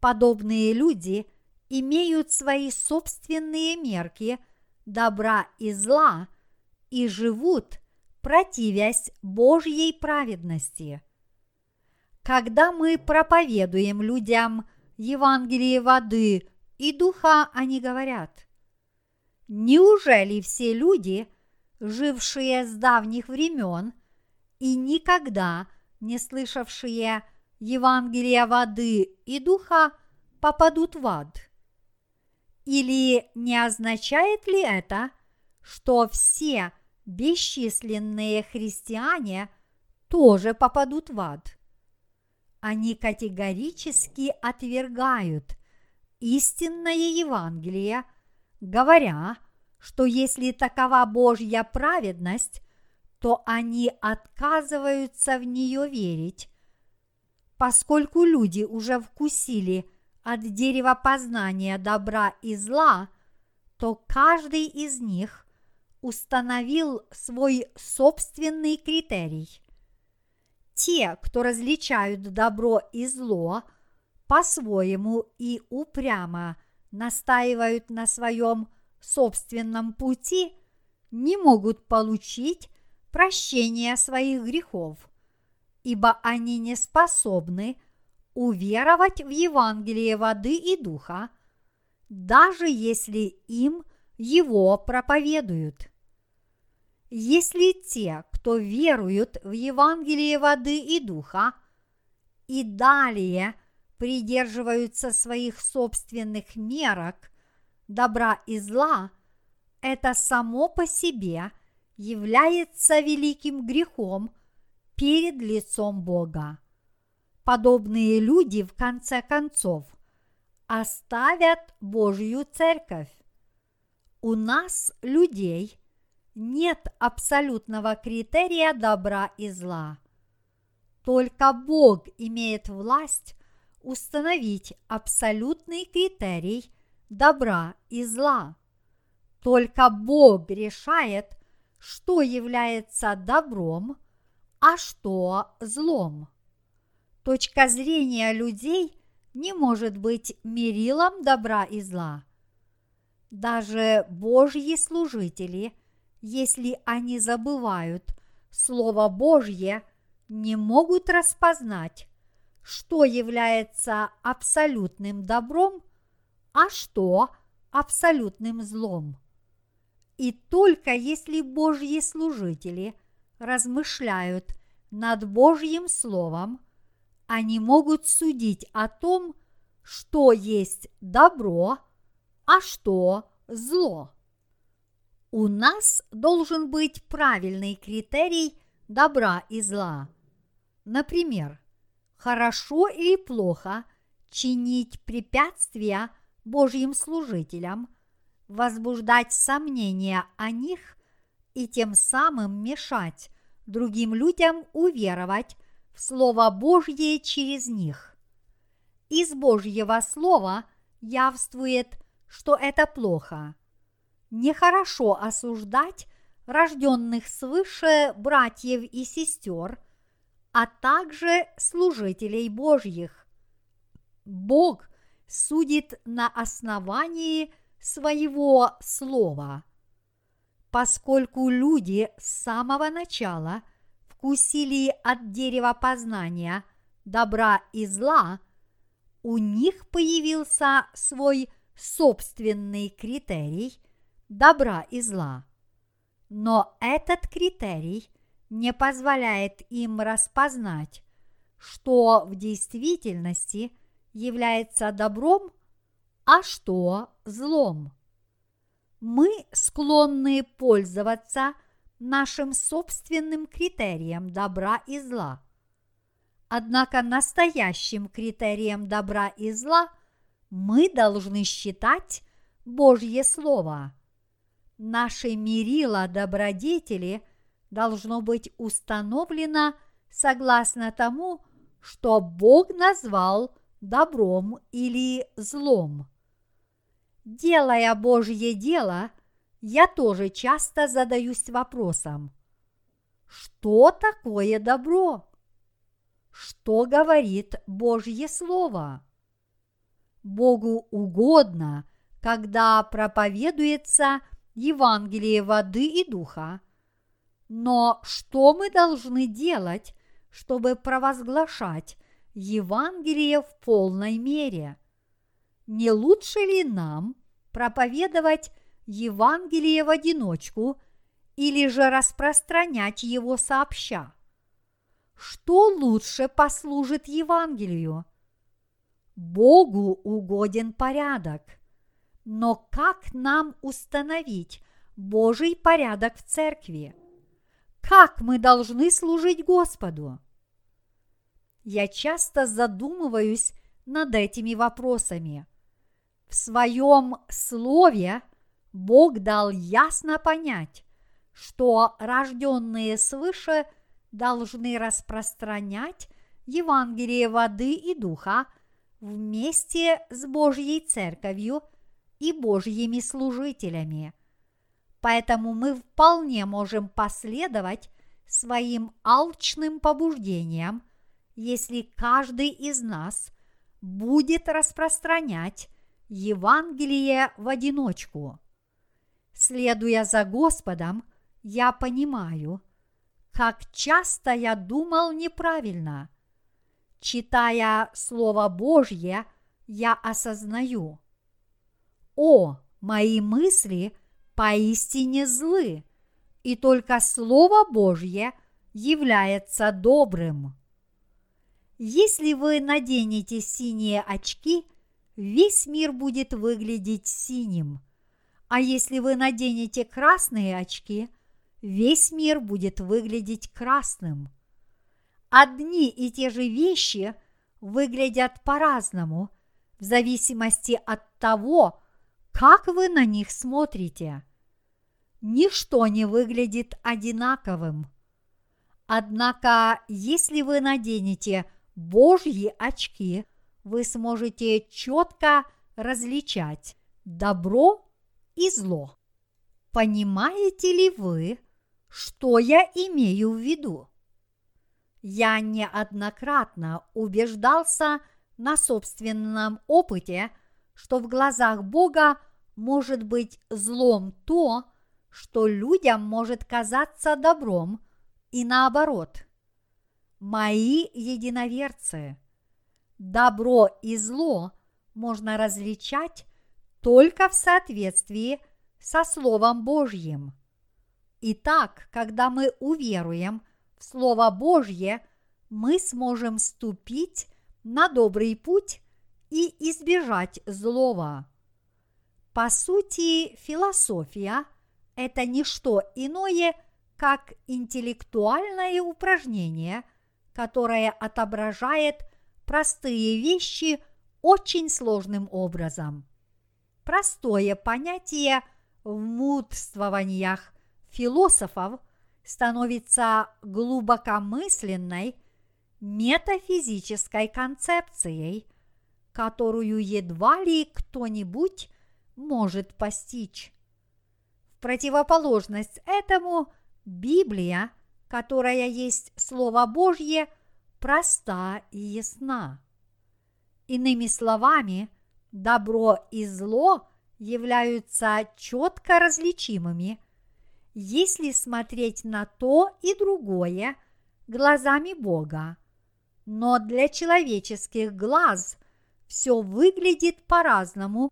Подобные люди имеют свои собственные мерки добра и зла и живут – противясь Божьей праведности. Когда мы проповедуем людям Евангелие воды и духа, они говорят, неужели все люди, жившие с давних времен и никогда не слышавшие Евангелия воды и духа, попадут в ад? Или не означает ли это, что все бесчисленные христиане тоже попадут в ад. Они категорически отвергают истинное Евангелие, говоря, что если такова Божья праведность, то они отказываются в нее верить, поскольку люди уже вкусили от дерева познания добра и зла, то каждый из них установил свой собственный критерий. Те, кто различают добро и зло, по-своему и упрямо настаивают на своем собственном пути, не могут получить прощения своих грехов, ибо они не способны уверовать в Евангелие воды и духа, даже если им его проповедуют. Если те, кто веруют в Евангелие воды и духа, и далее придерживаются своих собственных мерок добра и зла, это само по себе является великим грехом перед лицом Бога. Подобные люди в конце концов оставят Божью церковь. У нас, людей, нет абсолютного критерия добра и зла. Только Бог имеет власть установить абсолютный критерий добра и зла. Только Бог решает, что является добром, а что злом. Точка зрения людей не может быть мерилом добра и зла. Даже Божьи служители, если они забывают Слово Божье, не могут распознать, что является абсолютным добром, а что абсолютным злом. И только если Божьи служители размышляют над Божьим Словом, они могут судить о том, что есть добро, а что зло. У нас должен быть правильный критерий добра и зла. Например, хорошо или плохо чинить препятствия Божьим служителям – возбуждать сомнения о них и тем самым мешать другим людям уверовать Слово Божье через них. Из Божьего Слова явствует, что это плохо. Нехорошо осуждать рожденных свыше братьев и сестер, а также служителей Божьих. Бог судит на основании – своего слова. Поскольку люди с самого начала вкусили от дерева познания добра и зла, у них появился свой собственный критерий добра и зла. Но этот критерий не позволяет им распознать, что в действительности является добром а что злом. Мы склонны пользоваться нашим собственным критерием добра и зла. Однако настоящим критерием добра и зла мы должны считать Божье Слово. Наше мерило добродетели должно быть установлено согласно тому, что Бог назвал добром или злом. Делая Божье дело, я тоже часто задаюсь вопросом, что такое добро? Что говорит Божье Слово? Богу угодно, когда проповедуется Евангелие воды и духа, но что мы должны делать, чтобы провозглашать Евангелие в полной мере? Не лучше ли нам проповедовать Евангелие в одиночку или же распространять его сообща? Что лучше послужит Евангелию? Богу угоден порядок. Но как нам установить Божий порядок в церкви? Как мы должны служить Господу? Я часто задумываюсь над этими вопросами – в своем слове Бог дал ясно понять, что рожденные свыше должны распространять Евангелие воды и духа вместе с Божьей церковью и Божьими служителями. Поэтому мы вполне можем последовать своим алчным побуждениям, если каждый из нас будет распространять Евангелие в одиночку. Следуя за Господом, я понимаю, как часто я думал неправильно. Читая Слово Божье, я осознаю. О, мои мысли поистине злы, и только Слово Божье является добрым. Если вы наденете синие очки, весь мир будет выглядеть синим. А если вы наденете красные очки, весь мир будет выглядеть красным. Одни и те же вещи выглядят по-разному, в зависимости от того, как вы на них смотрите. Ничто не выглядит одинаковым. Однако, если вы наденете Божьи очки, вы сможете четко различать добро и зло. Понимаете ли вы, что я имею в виду? Я неоднократно убеждался на собственном опыте, что в глазах Бога может быть злом то, что людям может казаться добром, и наоборот. Мои единоверцы, добро и зло можно различать только в соответствии со Словом Божьим. Итак, когда мы уверуем в Слово Божье, мы сможем ступить на добрый путь и избежать злого. По сути, философия – это не что иное, как интеллектуальное упражнение, которое отображает простые вещи очень сложным образом. Простое понятие в мудствованиях философов становится глубокомысленной метафизической концепцией, которую едва ли кто-нибудь может постичь. В противоположность этому Библия, которая есть Слово Божье, проста и ясна. Иными словами, добро и зло являются четко различимыми, если смотреть на то и другое глазами Бога. Но для человеческих глаз все выглядит по-разному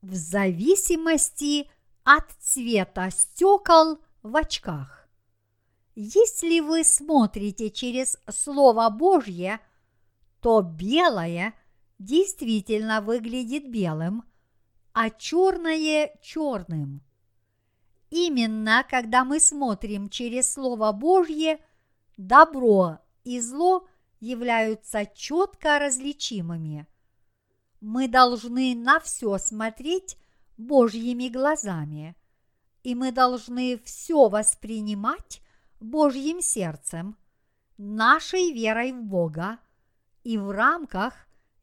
в зависимости от цвета стекол в очках. Если вы смотрите через Слово Божье, то белое действительно выглядит белым, а черное – черным. Именно когда мы смотрим через Слово Божье, добро и зло являются четко различимыми. Мы должны на все смотреть Божьими глазами, и мы должны все воспринимать Божьим сердцем, нашей верой в Бога и в рамках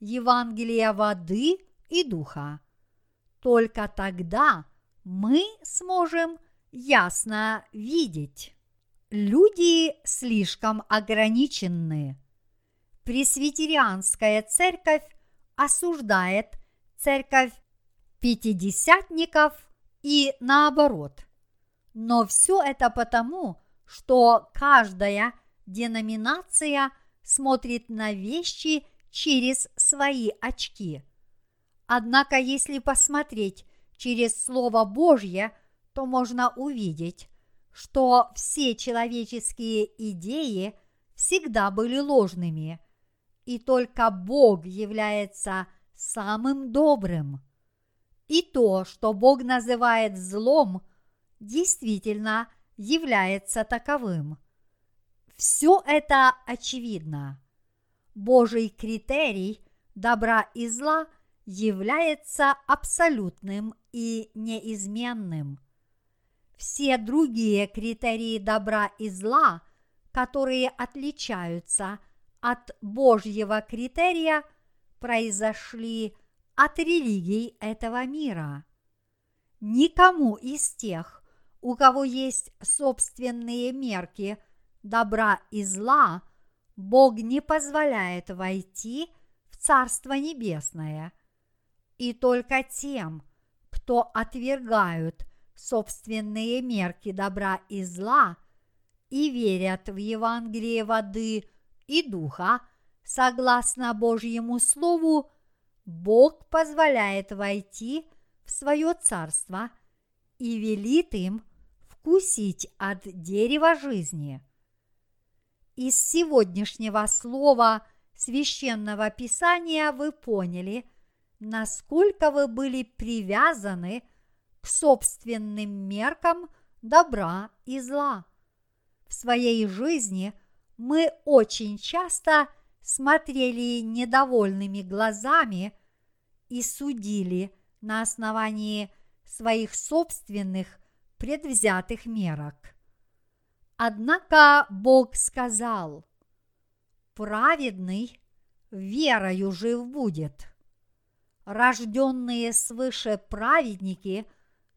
Евангелия воды и духа. Только тогда мы сможем ясно видеть. Люди слишком ограничены. Пресвитерианская церковь осуждает церковь пятидесятников и наоборот. Но все это потому, что каждая деноминация смотрит на вещи через свои очки. Однако, если посмотреть через Слово Божье, то можно увидеть, что все человеческие идеи всегда были ложными, и только Бог является самым добрым. И то, что Бог называет злом, действительно является таковым. Все это очевидно. Божий критерий добра и зла является абсолютным и неизменным. Все другие критерии добра и зла, которые отличаются от Божьего критерия, произошли от религий этого мира. Никому из тех, у кого есть собственные мерки добра и зла, Бог не позволяет войти Царство Небесное. И только тем, кто отвергают собственные мерки добра и зла и верят в Евангелие воды и духа, согласно Божьему Слову, Бог позволяет войти в свое царство и велит им вкусить от дерева жизни. Из сегодняшнего слова священного писания вы поняли, насколько вы были привязаны к собственным меркам добра и зла. В своей жизни мы очень часто смотрели недовольными глазами и судили на основании своих собственных предвзятых мерок. Однако Бог сказал, праведный верою жив будет. Рожденные свыше праведники,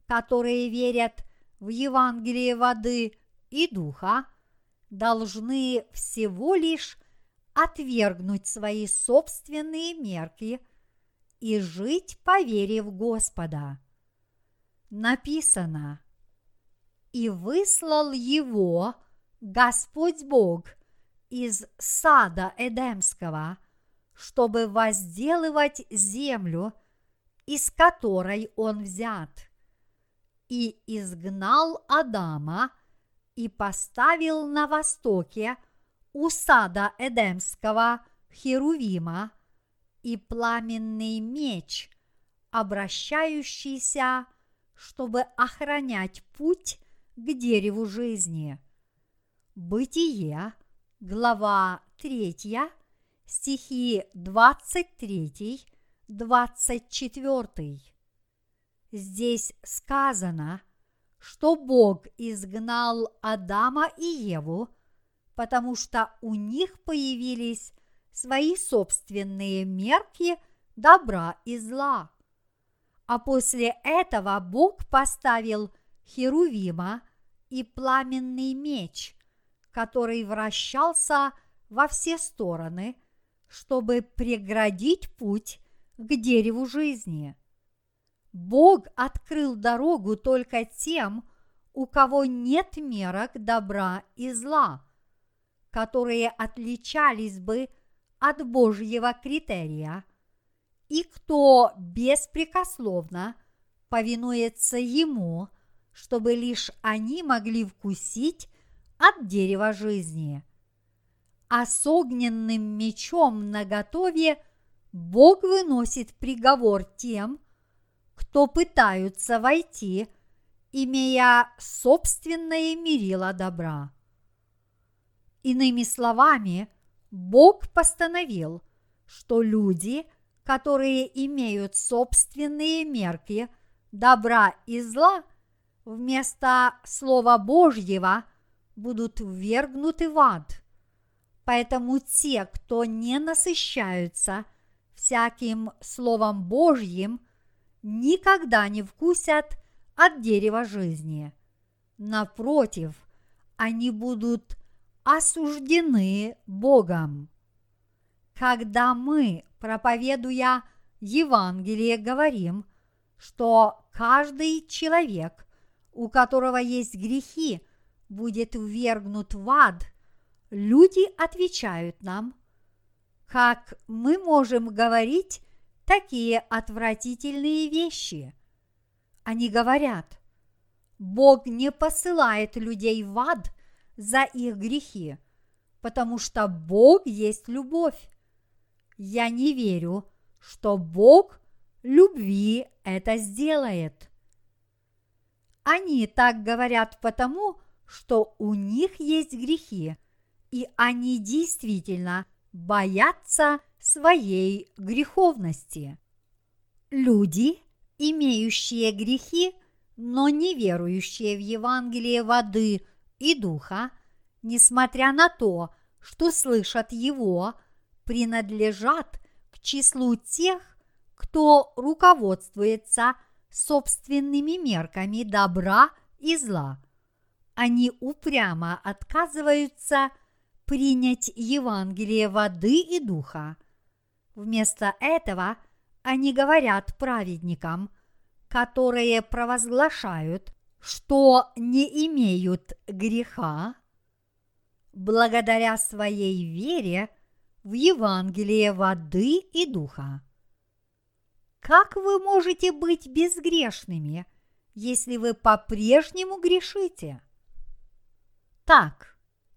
которые верят в Евангелие воды и духа, должны всего лишь отвергнуть свои собственные мерки и жить по вере в Господа. Написано, и выслал его Господь Бог из сада Эдемского, чтобы возделывать землю, из которой он взят, и изгнал Адама и поставил на востоке у сада Эдемского Херувима и пламенный меч, обращающийся, чтобы охранять путь к дереву жизни. Бытие, глава 3, стихи 23-24. Здесь сказано, что Бог изгнал Адама и Еву, потому что у них появились свои собственные мерки добра и зла. А после этого Бог поставил – Херувима и пламенный меч, который вращался во все стороны, чтобы преградить путь к дереву жизни. Бог открыл дорогу только тем, у кого нет мерок добра и зла, которые отличались бы от Божьего критерия, и кто беспрекословно повинуется Ему – чтобы лишь они могли вкусить от дерева жизни. А с огненным мечом наготове Бог выносит приговор тем, кто пытаются войти, имея собственное мерило добра. Иными словами, Бог постановил, что люди, которые имеют собственные мерки добра и зла – вместо Слова Божьего будут ввергнуты в ад. Поэтому те, кто не насыщаются всяким Словом Божьим, никогда не вкусят от дерева жизни. Напротив, они будут осуждены Богом. Когда мы, проповедуя Евангелие, говорим, что каждый человек у которого есть грехи, будет ввергнут в ад, люди отвечают нам, как мы можем говорить такие отвратительные вещи. Они говорят, Бог не посылает людей в ад за их грехи, потому что Бог есть любовь. Я не верю, что Бог любви это сделает. Они так говорят потому, что у них есть грехи, и они действительно боятся своей греховности. Люди, имеющие грехи, но не верующие в Евангелие воды и духа, несмотря на то, что слышат его, принадлежат к числу тех, кто руководствуется собственными мерками добра и зла. Они упрямо отказываются принять Евангелие воды и духа. Вместо этого они говорят праведникам, которые провозглашают, что не имеют греха, благодаря своей вере в Евангелие воды и духа. Как вы можете быть безгрешными, если вы по-прежнему грешите? Так,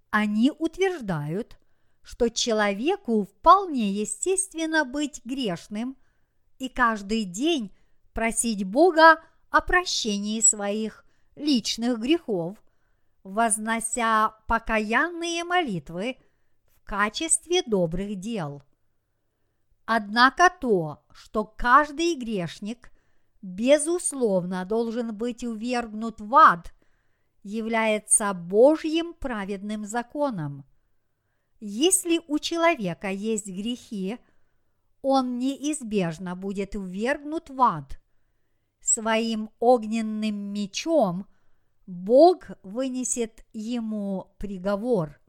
они утверждают, что человеку вполне естественно быть грешным и каждый день просить Бога о прощении своих личных грехов, вознося покаянные молитвы в качестве добрых дел. Однако то, что каждый грешник безусловно должен быть увергнут в ад, является Божьим праведным законом. Если у человека есть грехи, он неизбежно будет увергнут в ад. Своим огненным мечом Бог вынесет ему приговор.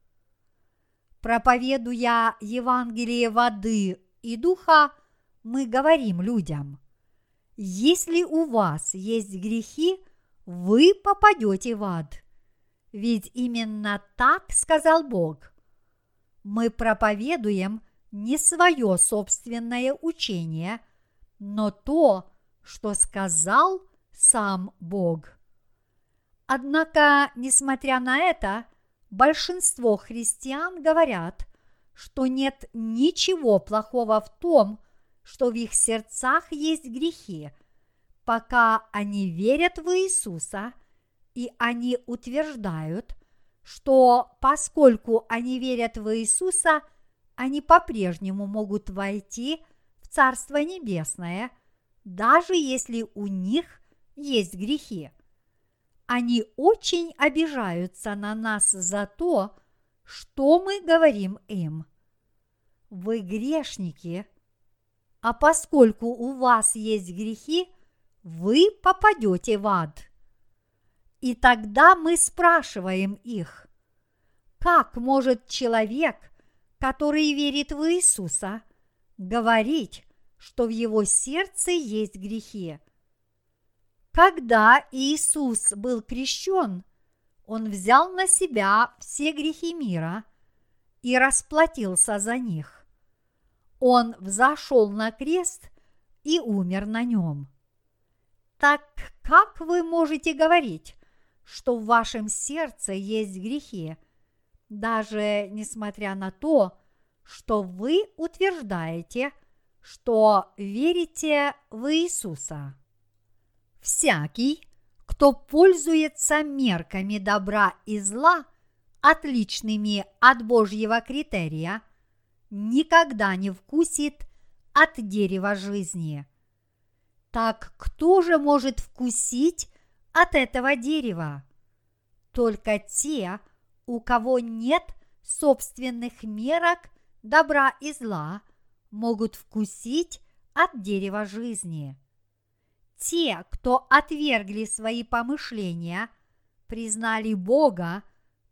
Проповедуя Евангелие воды и духа, мы говорим людям, если у вас есть грехи, вы попадете в ад. Ведь именно так сказал Бог. Мы проповедуем не свое собственное учение, но то, что сказал сам Бог. Однако, несмотря на это, большинство христиан говорят, что нет ничего плохого в том, что в их сердцах есть грехи, пока они верят в Иисуса, и они утверждают, что поскольку они верят в Иисуса, они по-прежнему могут войти в Царство Небесное, даже если у них есть грехи. Они очень обижаются на нас за то, что мы говорим им? Вы грешники, а поскольку у вас есть грехи, вы попадете в ад. И тогда мы спрашиваем их, как может человек, который верит в Иисуса, говорить, что в его сердце есть грехи? Когда Иисус был крещен, он взял на себя все грехи мира и расплатился за них. Он взошел на крест и умер на нем. Так как вы можете говорить, что в вашем сердце есть грехи, даже несмотря на то, что вы утверждаете, что верите в Иисуса? Всякий, кто пользуется мерками добра и зла, отличными от Божьего критерия, никогда не вкусит от дерева жизни. Так кто же может вкусить от этого дерева? Только те, у кого нет собственных мерок добра и зла, могут вкусить от дерева жизни. Те, кто отвергли свои помышления, признали Бога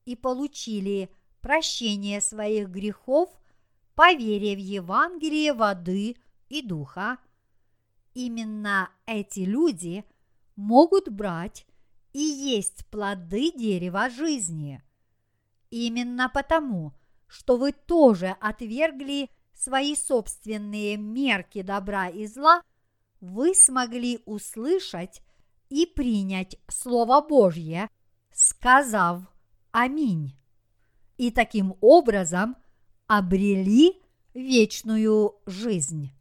и получили прощение своих грехов по вере в Евангелие воды и духа, именно эти люди могут брать и есть плоды дерева жизни. Именно потому, что вы тоже отвергли свои собственные мерки добра и зла – вы смогли услышать и принять Слово Божье, сказав Аминь. И таким образом обрели вечную жизнь.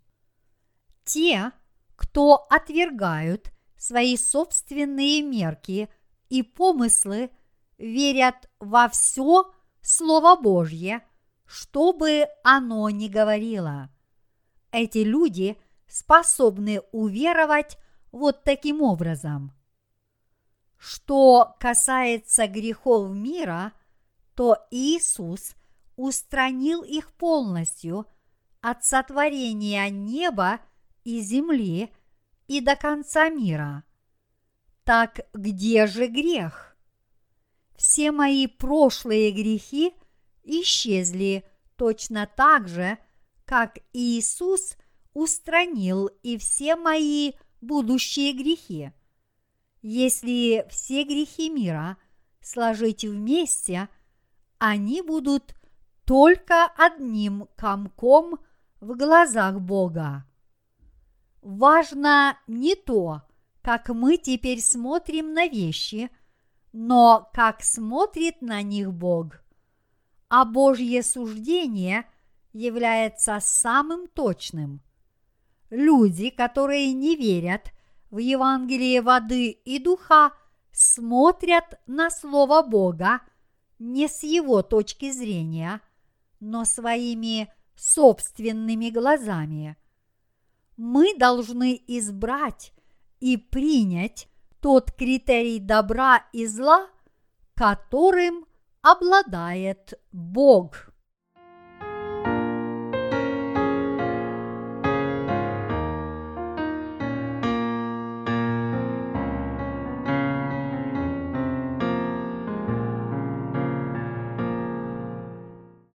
Те, кто отвергают свои собственные мерки и помыслы, верят во все Слово Божье, что бы оно ни говорило. Эти люди способны уверовать вот таким образом. Что касается грехов мира, то Иисус устранил их полностью от сотворения неба и земли и до конца мира. Так где же грех? Все мои прошлые грехи исчезли точно так же, как Иисус устранил и все мои будущие грехи. Если все грехи мира сложить вместе, они будут только одним комком в глазах Бога. Важно не то, как мы теперь смотрим на вещи, но как смотрит на них Бог. А Божье суждение является самым точным. Люди, которые не верят в Евангелие воды и духа, смотрят на Слово Бога не с его точки зрения, но своими собственными глазами. Мы должны избрать и принять тот критерий добра и зла, которым обладает Бог.